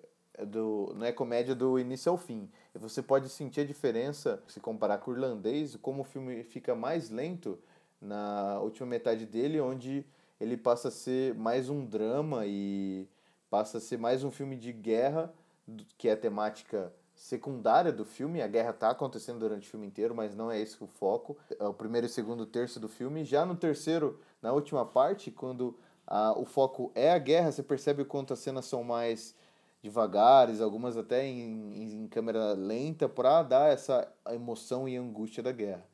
do, não é comédia do início ao fim. E você pode sentir a diferença se comparar com o irlandês, como o filme fica mais lento na última metade dele, onde ele passa a ser mais um drama e passa a ser mais um filme de guerra, que é a temática secundária do filme. A guerra está acontecendo durante o filme inteiro, mas não é esse o foco. É o primeiro e segundo terço do filme. Já no terceiro, na última parte, quando a, o foco é a guerra, você percebe o quanto as cenas são mais devagares, algumas até em, em câmera lenta, para dar essa emoção e angústia da guerra.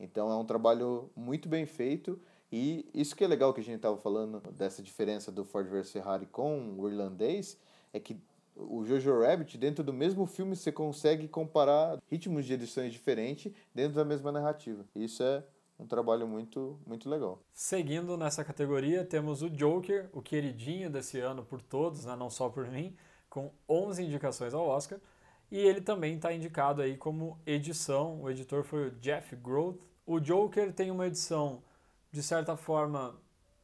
Então é um trabalho muito bem feito e isso que é legal que a gente estava falando dessa diferença do Ford vs Ferrari com o irlandês é que o Jojo Rabbit, dentro do mesmo filme, você consegue comparar ritmos de edições diferentes dentro da mesma narrativa. Isso é um trabalho muito, muito legal. Seguindo nessa categoria, temos o Joker, o queridinho desse ano por todos, né? não só por mim, com 11 indicações ao Oscar. E ele também está indicado aí como edição. O editor foi o Jeff Groth, o Joker tem uma edição, de certa forma,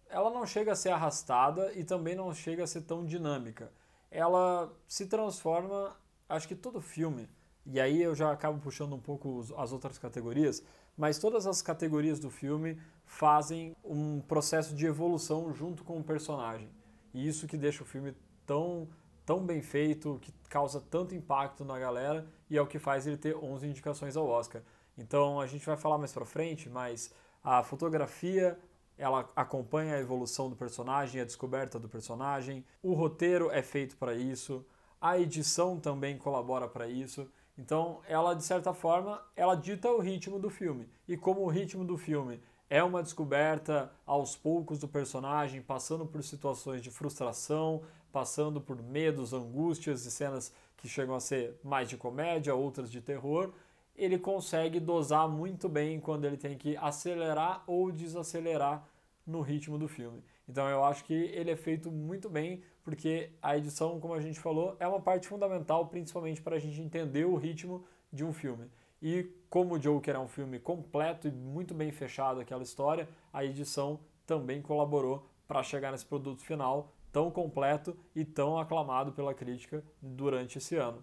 ela não chega a ser arrastada e também não chega a ser tão dinâmica. Ela se transforma, acho que todo filme, e aí eu já acabo puxando um pouco as outras categorias, mas todas as categorias do filme fazem um processo de evolução junto com o personagem. E isso que deixa o filme tão, tão bem feito, que causa tanto impacto na galera e é o que faz ele ter 11 indicações ao Oscar. Então a gente vai falar mais para frente, mas a fotografia ela acompanha a evolução do personagem, a descoberta do personagem. O roteiro é feito para isso, a edição também colabora para isso. Então, ela de certa forma, ela dita o ritmo do filme. E como o ritmo do filme é uma descoberta aos poucos do personagem, passando por situações de frustração, passando por medos, angústias e cenas que chegam a ser mais de comédia, outras de terror, ele consegue dosar muito bem quando ele tem que acelerar ou desacelerar no ritmo do filme. Então eu acho que ele é feito muito bem, porque a edição, como a gente falou, é uma parte fundamental, principalmente para a gente entender o ritmo de um filme. E como o Joker é um filme completo e muito bem fechado aquela história, a edição também colaborou para chegar nesse produto final tão completo e tão aclamado pela crítica durante esse ano.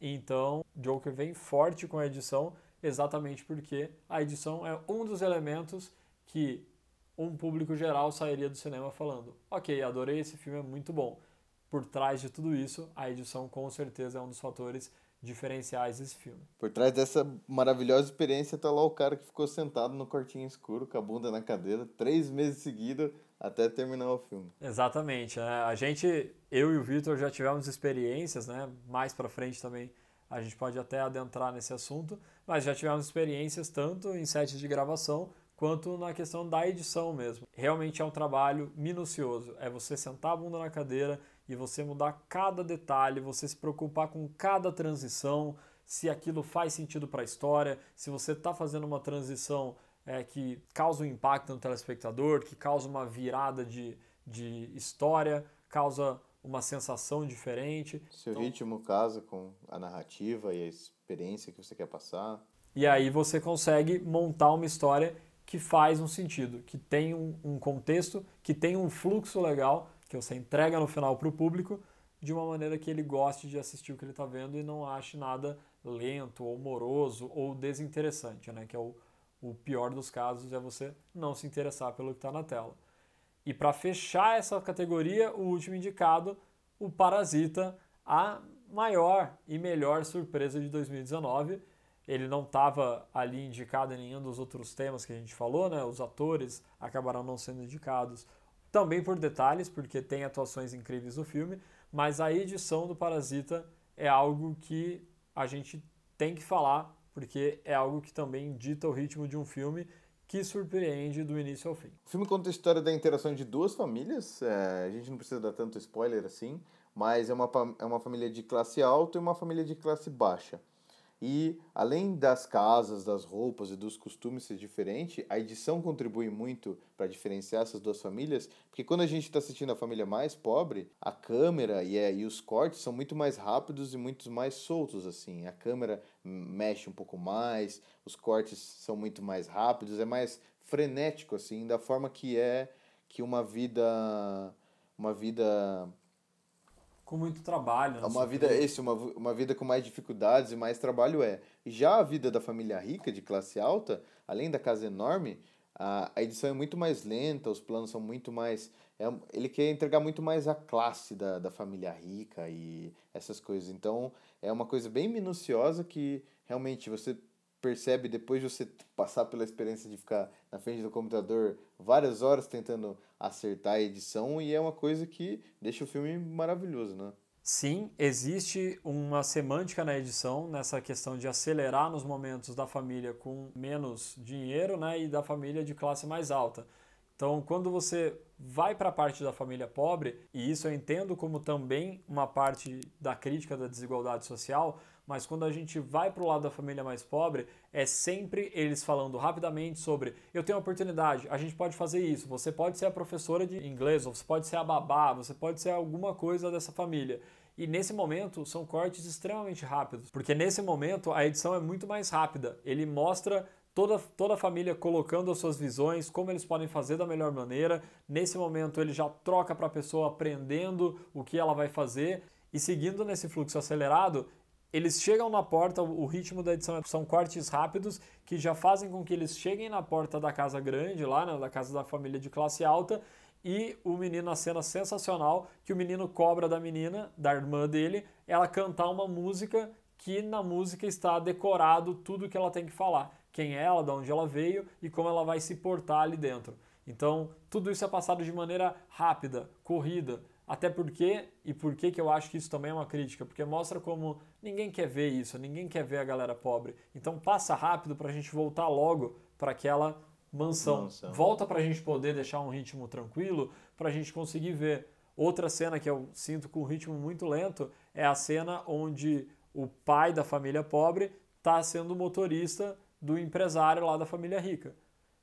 Então, Joker vem forte com a edição, exatamente porque a edição é um dos elementos que um público geral sairia do cinema falando: Ok, adorei esse filme, é muito bom. Por trás de tudo isso, a edição com certeza é um dos fatores diferenciais desse filme. Por trás dessa maravilhosa experiência tá lá o cara que ficou sentado no quartinho escuro, com a bunda na cadeira, três meses seguidos até terminar o filme. Exatamente. Né? A gente, eu e o Vitor já tivemos experiências, né? Mais para frente também a gente pode até adentrar nesse assunto, mas já tivemos experiências tanto em sets de gravação quanto na questão da edição mesmo. Realmente é um trabalho minucioso. É você sentar a bunda na cadeira e você mudar cada detalhe, você se preocupar com cada transição, se aquilo faz sentido para a história, se você está fazendo uma transição é, que causa um impacto no telespectador, que causa uma virada de, de história, causa uma sensação diferente. Se o então, ritmo casa com a narrativa e a experiência que você quer passar. E aí você consegue montar uma história que faz um sentido, que tem um, um contexto, que tem um fluxo legal, que você entrega no final para o público, de uma maneira que ele goste de assistir o que ele está vendo e não ache nada lento ou moroso ou desinteressante, né? que é o, o pior dos casos, é você não se interessar pelo que está na tela. E para fechar essa categoria, o último indicado, o Parasita, a maior e melhor surpresa de 2019. Ele não estava ali indicado em nenhum dos outros temas que a gente falou, né? Os atores acabaram não sendo indicados, também por detalhes, porque tem atuações incríveis no filme, mas a edição do Parasita é algo que a gente tem que falar, porque é algo que também dita o ritmo de um filme que surpreende do início ao fim. O filme conta a história da interação de duas famílias, é, a gente não precisa dar tanto spoiler assim, mas é uma, é uma família de classe alta e uma família de classe baixa. E além das casas, das roupas e dos costumes ser diferente, a edição contribui muito para diferenciar essas duas famílias, porque quando a gente está assistindo a família mais pobre, a câmera e, é, e os cortes são muito mais rápidos e muito mais soltos assim. A câmera mexe um pouco mais, os cortes são muito mais rápidos, é mais frenético assim, da forma que é que uma vida uma vida com muito trabalho. É uma vida, esse, uma, uma vida com mais dificuldades e mais trabalho é. Já a vida da família rica, de classe alta, além da casa enorme, a, a edição é muito mais lenta, os planos são muito mais. É, ele quer entregar muito mais a classe da, da família rica e essas coisas. Então é uma coisa bem minuciosa que realmente você percebe depois de você passar pela experiência de ficar na frente do computador várias horas tentando acertar a edição e é uma coisa que deixa o filme maravilhoso, né? Sim, existe uma semântica na edição, nessa questão de acelerar nos momentos da família com menos dinheiro né, e da família de classe mais alta. Então, quando você vai para a parte da família pobre, e isso eu entendo como também uma parte da crítica da desigualdade social, mas quando a gente vai para o lado da família mais pobre, é sempre eles falando rapidamente sobre eu tenho oportunidade, a gente pode fazer isso, você pode ser a professora de inglês, ou você pode ser a babá, você pode ser alguma coisa dessa família. E nesse momento são cortes extremamente rápidos, porque nesse momento a edição é muito mais rápida. Ele mostra toda, toda a família colocando as suas visões, como eles podem fazer da melhor maneira. Nesse momento ele já troca para a pessoa aprendendo o que ela vai fazer. E seguindo nesse fluxo acelerado, eles chegam na porta, o ritmo da edição é, são cortes rápidos que já fazem com que eles cheguem na porta da casa grande, lá, né, da casa da família de classe alta, e o menino, a cena sensacional, que o menino cobra da menina, da irmã dele, ela cantar uma música que na música está decorado tudo que ela tem que falar. Quem é ela, de onde ela veio e como ela vai se portar ali dentro. Então, tudo isso é passado de maneira rápida, corrida, até porque, e por que, que eu acho que isso também é uma crítica? Porque mostra como ninguém quer ver isso, ninguém quer ver a galera pobre. Então passa rápido para a gente voltar logo para aquela mansão. mansão. Volta para a gente poder deixar um ritmo tranquilo, para a gente conseguir ver. Outra cena que eu sinto com um ritmo muito lento é a cena onde o pai da família pobre está sendo motorista do empresário lá da família rica.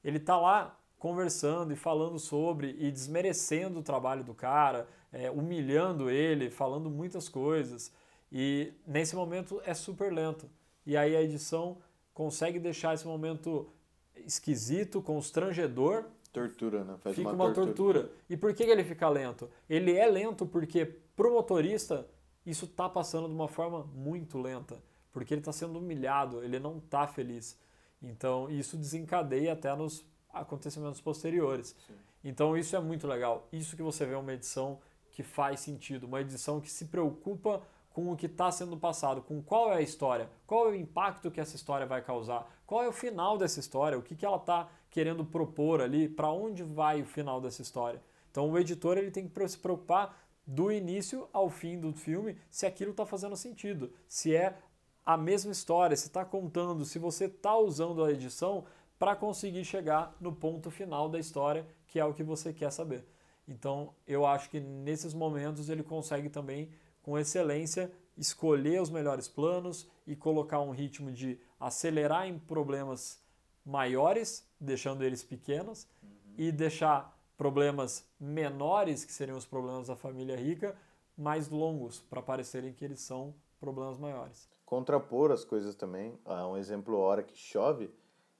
Ele está lá conversando e falando sobre e desmerecendo o trabalho do cara, é, humilhando ele, falando muitas coisas. E nesse momento é super lento. E aí a edição consegue deixar esse momento esquisito, constrangedor. Tortura, né? Faz fica uma, uma tortura. tortura. E por que ele fica lento? Ele é lento porque pro motorista isso está passando de uma forma muito lenta, porque ele está sendo humilhado, ele não está feliz. Então isso desencadeia até nos acontecimentos posteriores. Sim. Então isso é muito legal. Isso que você vê é uma edição que faz sentido, uma edição que se preocupa com o que está sendo passado, com qual é a história, qual é o impacto que essa história vai causar, qual é o final dessa história, o que, que ela está querendo propor ali, para onde vai o final dessa história. Então o editor ele tem que se preocupar do início ao fim do filme se aquilo está fazendo sentido, se é a mesma história, se está contando, se você está usando a edição para conseguir chegar no ponto final da história, que é o que você quer saber. Então, eu acho que nesses momentos ele consegue também, com excelência, escolher os melhores planos e colocar um ritmo de acelerar em problemas maiores, deixando eles pequenos, uhum. e deixar problemas menores, que seriam os problemas da família rica, mais longos, para parecerem que eles são problemas maiores. Contrapor as coisas também. Ah, um exemplo, a hora que chove,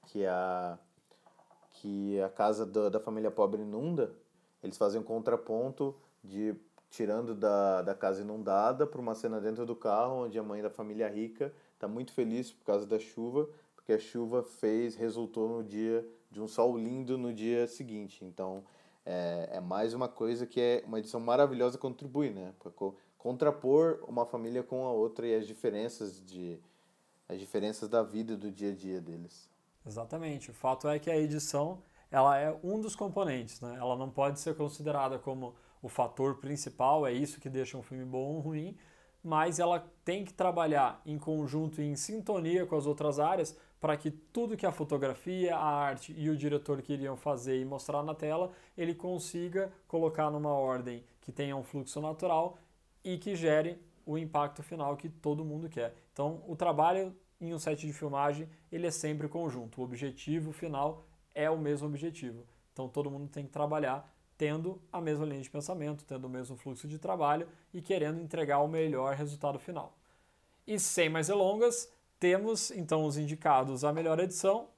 que a, que a casa da, da família pobre inunda, eles fazem um contraponto de tirando da, da casa inundada para uma cena dentro do carro onde a mãe da família rica está muito feliz por causa da chuva, porque a chuva fez, resultou no dia de um sol lindo no dia seguinte. Então é, é mais uma coisa que é uma edição maravilhosa contribui, né? Para contrapor uma família com a outra e as diferenças de as diferenças da vida do dia a dia deles. Exatamente. O fato é que a edição ela é um dos componentes, né? Ela não pode ser considerada como o fator principal, é isso que deixa um filme bom ou ruim, mas ela tem que trabalhar em conjunto e em sintonia com as outras áreas para que tudo que a fotografia, a arte e o diretor queriam fazer e mostrar na tela, ele consiga colocar numa ordem que tenha um fluxo natural e que gere o impacto final que todo mundo quer. Então, o trabalho em um set de filmagem, ele é sempre conjunto. O objetivo final é o mesmo objetivo. Então, todo mundo tem que trabalhar tendo a mesma linha de pensamento, tendo o mesmo fluxo de trabalho e querendo entregar o melhor resultado final. E sem mais delongas, temos então os indicados à melhor edição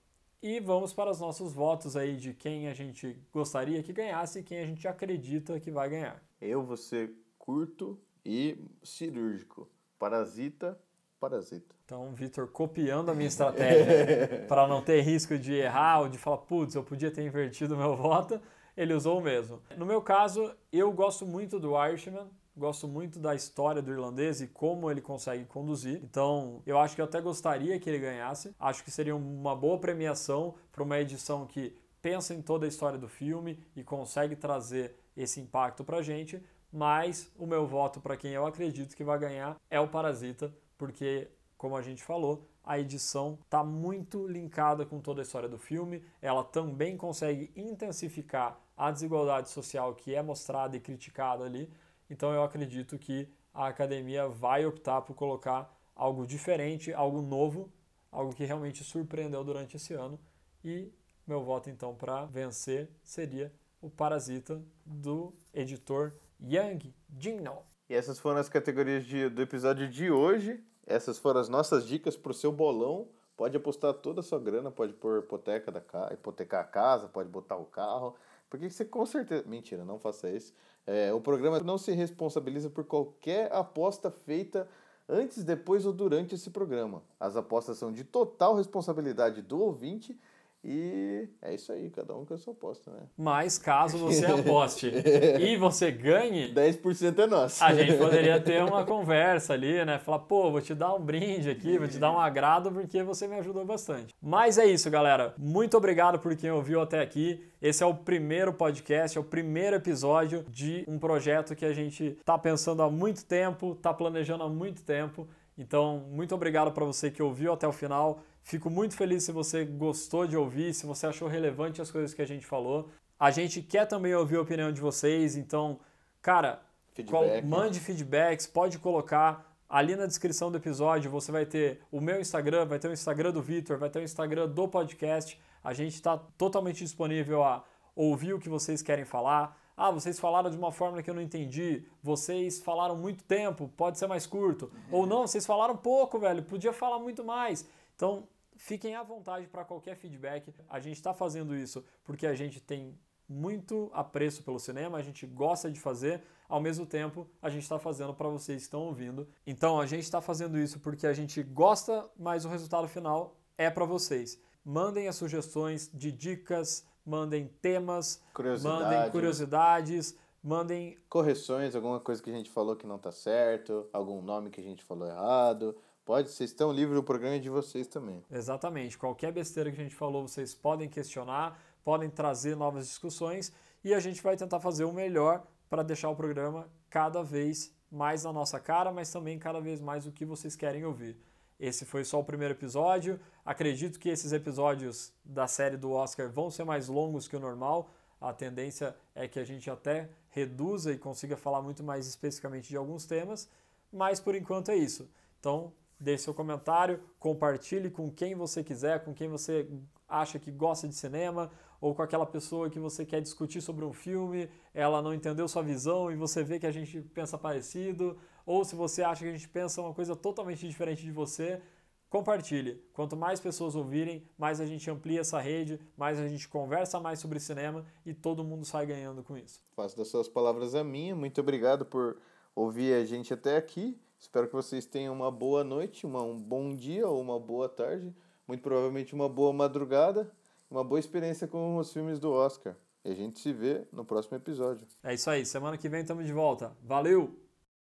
e vamos para os nossos votos aí de quem a gente gostaria que ganhasse e quem a gente acredita que vai ganhar. Eu vou ser curto e cirúrgico. Parasita, parasita. Então, Vitor, copiando a minha estratégia para não ter risco de errar ou de falar, putz, eu podia ter invertido meu voto, ele usou o mesmo. No meu caso, eu gosto muito do Irishman, gosto muito da história do irlandês e como ele consegue conduzir. Então, eu acho que eu até gostaria que ele ganhasse. Acho que seria uma boa premiação para uma edição que pensa em toda a história do filme e consegue trazer esse impacto para gente. Mas o meu voto para quem eu acredito que vai ganhar é o Parasita, porque, como a gente falou, a edição está muito linkada com toda a história do filme. Ela também consegue intensificar a desigualdade social que é mostrada e criticada ali. Então eu acredito que a academia vai optar por colocar algo diferente, algo novo, algo que realmente surpreendeu durante esse ano. E meu voto então para vencer seria o Parasita do editor Yang Jinno. E essas foram as categorias de, do episódio de hoje. Essas foram as nossas dicas para o seu bolão. Pode apostar toda a sua grana, pode pôr hipoteca da hipotecar a casa, pode botar o carro. Porque você com certeza. Mentira, não faça isso. É, o programa não se responsabiliza por qualquer aposta feita antes, depois ou durante esse programa. As apostas são de total responsabilidade do ouvinte e é isso aí, cada um com a sua aposta, né? Mas caso você aposte e você ganhe, 10% é nosso. A gente poderia ter uma conversa ali, né? Falar, pô, vou te dar um brinde aqui, vou te dar um agrado porque você me ajudou bastante. Mas é isso, galera. Muito obrigado por quem ouviu até aqui. Esse é o primeiro podcast, é o primeiro episódio de um projeto que a gente tá pensando há muito tempo, tá planejando há muito tempo. Então, muito obrigado para você que ouviu até o final. Fico muito feliz se você gostou de ouvir, se você achou relevante as coisas que a gente falou. A gente quer também ouvir a opinião de vocês, então, cara, Feedback. Qual, mande feedbacks, pode colocar. Ali na descrição do episódio você vai ter o meu Instagram, vai ter o Instagram do Vitor, vai ter o Instagram do podcast. A gente está totalmente disponível a ouvir o que vocês querem falar. Ah, vocês falaram de uma forma que eu não entendi. Vocês falaram muito tempo, pode ser mais curto. Uhum. Ou não, vocês falaram pouco, velho, podia falar muito mais. Então, fiquem à vontade para qualquer feedback. A gente está fazendo isso porque a gente tem muito apreço pelo cinema, a gente gosta de fazer, ao mesmo tempo a gente está fazendo para vocês que estão ouvindo. Então a gente está fazendo isso porque a gente gosta, mas o resultado final é para vocês. Mandem as sugestões de dicas, mandem temas, mandem curiosidades, mandem correções, alguma coisa que a gente falou que não está certo, algum nome que a gente falou errado. Pode, vocês estão livres do programa de vocês também. Exatamente. Qualquer besteira que a gente falou, vocês podem questionar, podem trazer novas discussões e a gente vai tentar fazer o melhor para deixar o programa cada vez mais na nossa cara, mas também cada vez mais o que vocês querem ouvir. Esse foi só o primeiro episódio. Acredito que esses episódios da série do Oscar vão ser mais longos que o normal. A tendência é que a gente até reduza e consiga falar muito mais especificamente de alguns temas, mas por enquanto é isso. Então, deixe seu comentário, compartilhe com quem você quiser, com quem você acha que gosta de cinema, ou com aquela pessoa que você quer discutir sobre um filme, ela não entendeu sua visão e você vê que a gente pensa parecido, ou se você acha que a gente pensa uma coisa totalmente diferente de você, compartilhe. Quanto mais pessoas ouvirem, mais a gente amplia essa rede, mais a gente conversa mais sobre cinema e todo mundo sai ganhando com isso. Faço das suas palavras a minha. Muito obrigado por ouvir a gente até aqui. Espero que vocês tenham uma boa noite, uma, um bom dia ou uma boa tarde. Muito provavelmente uma boa madrugada, uma boa experiência com os filmes do Oscar. E a gente se vê no próximo episódio. É isso aí. Semana que vem estamos de volta. Valeu!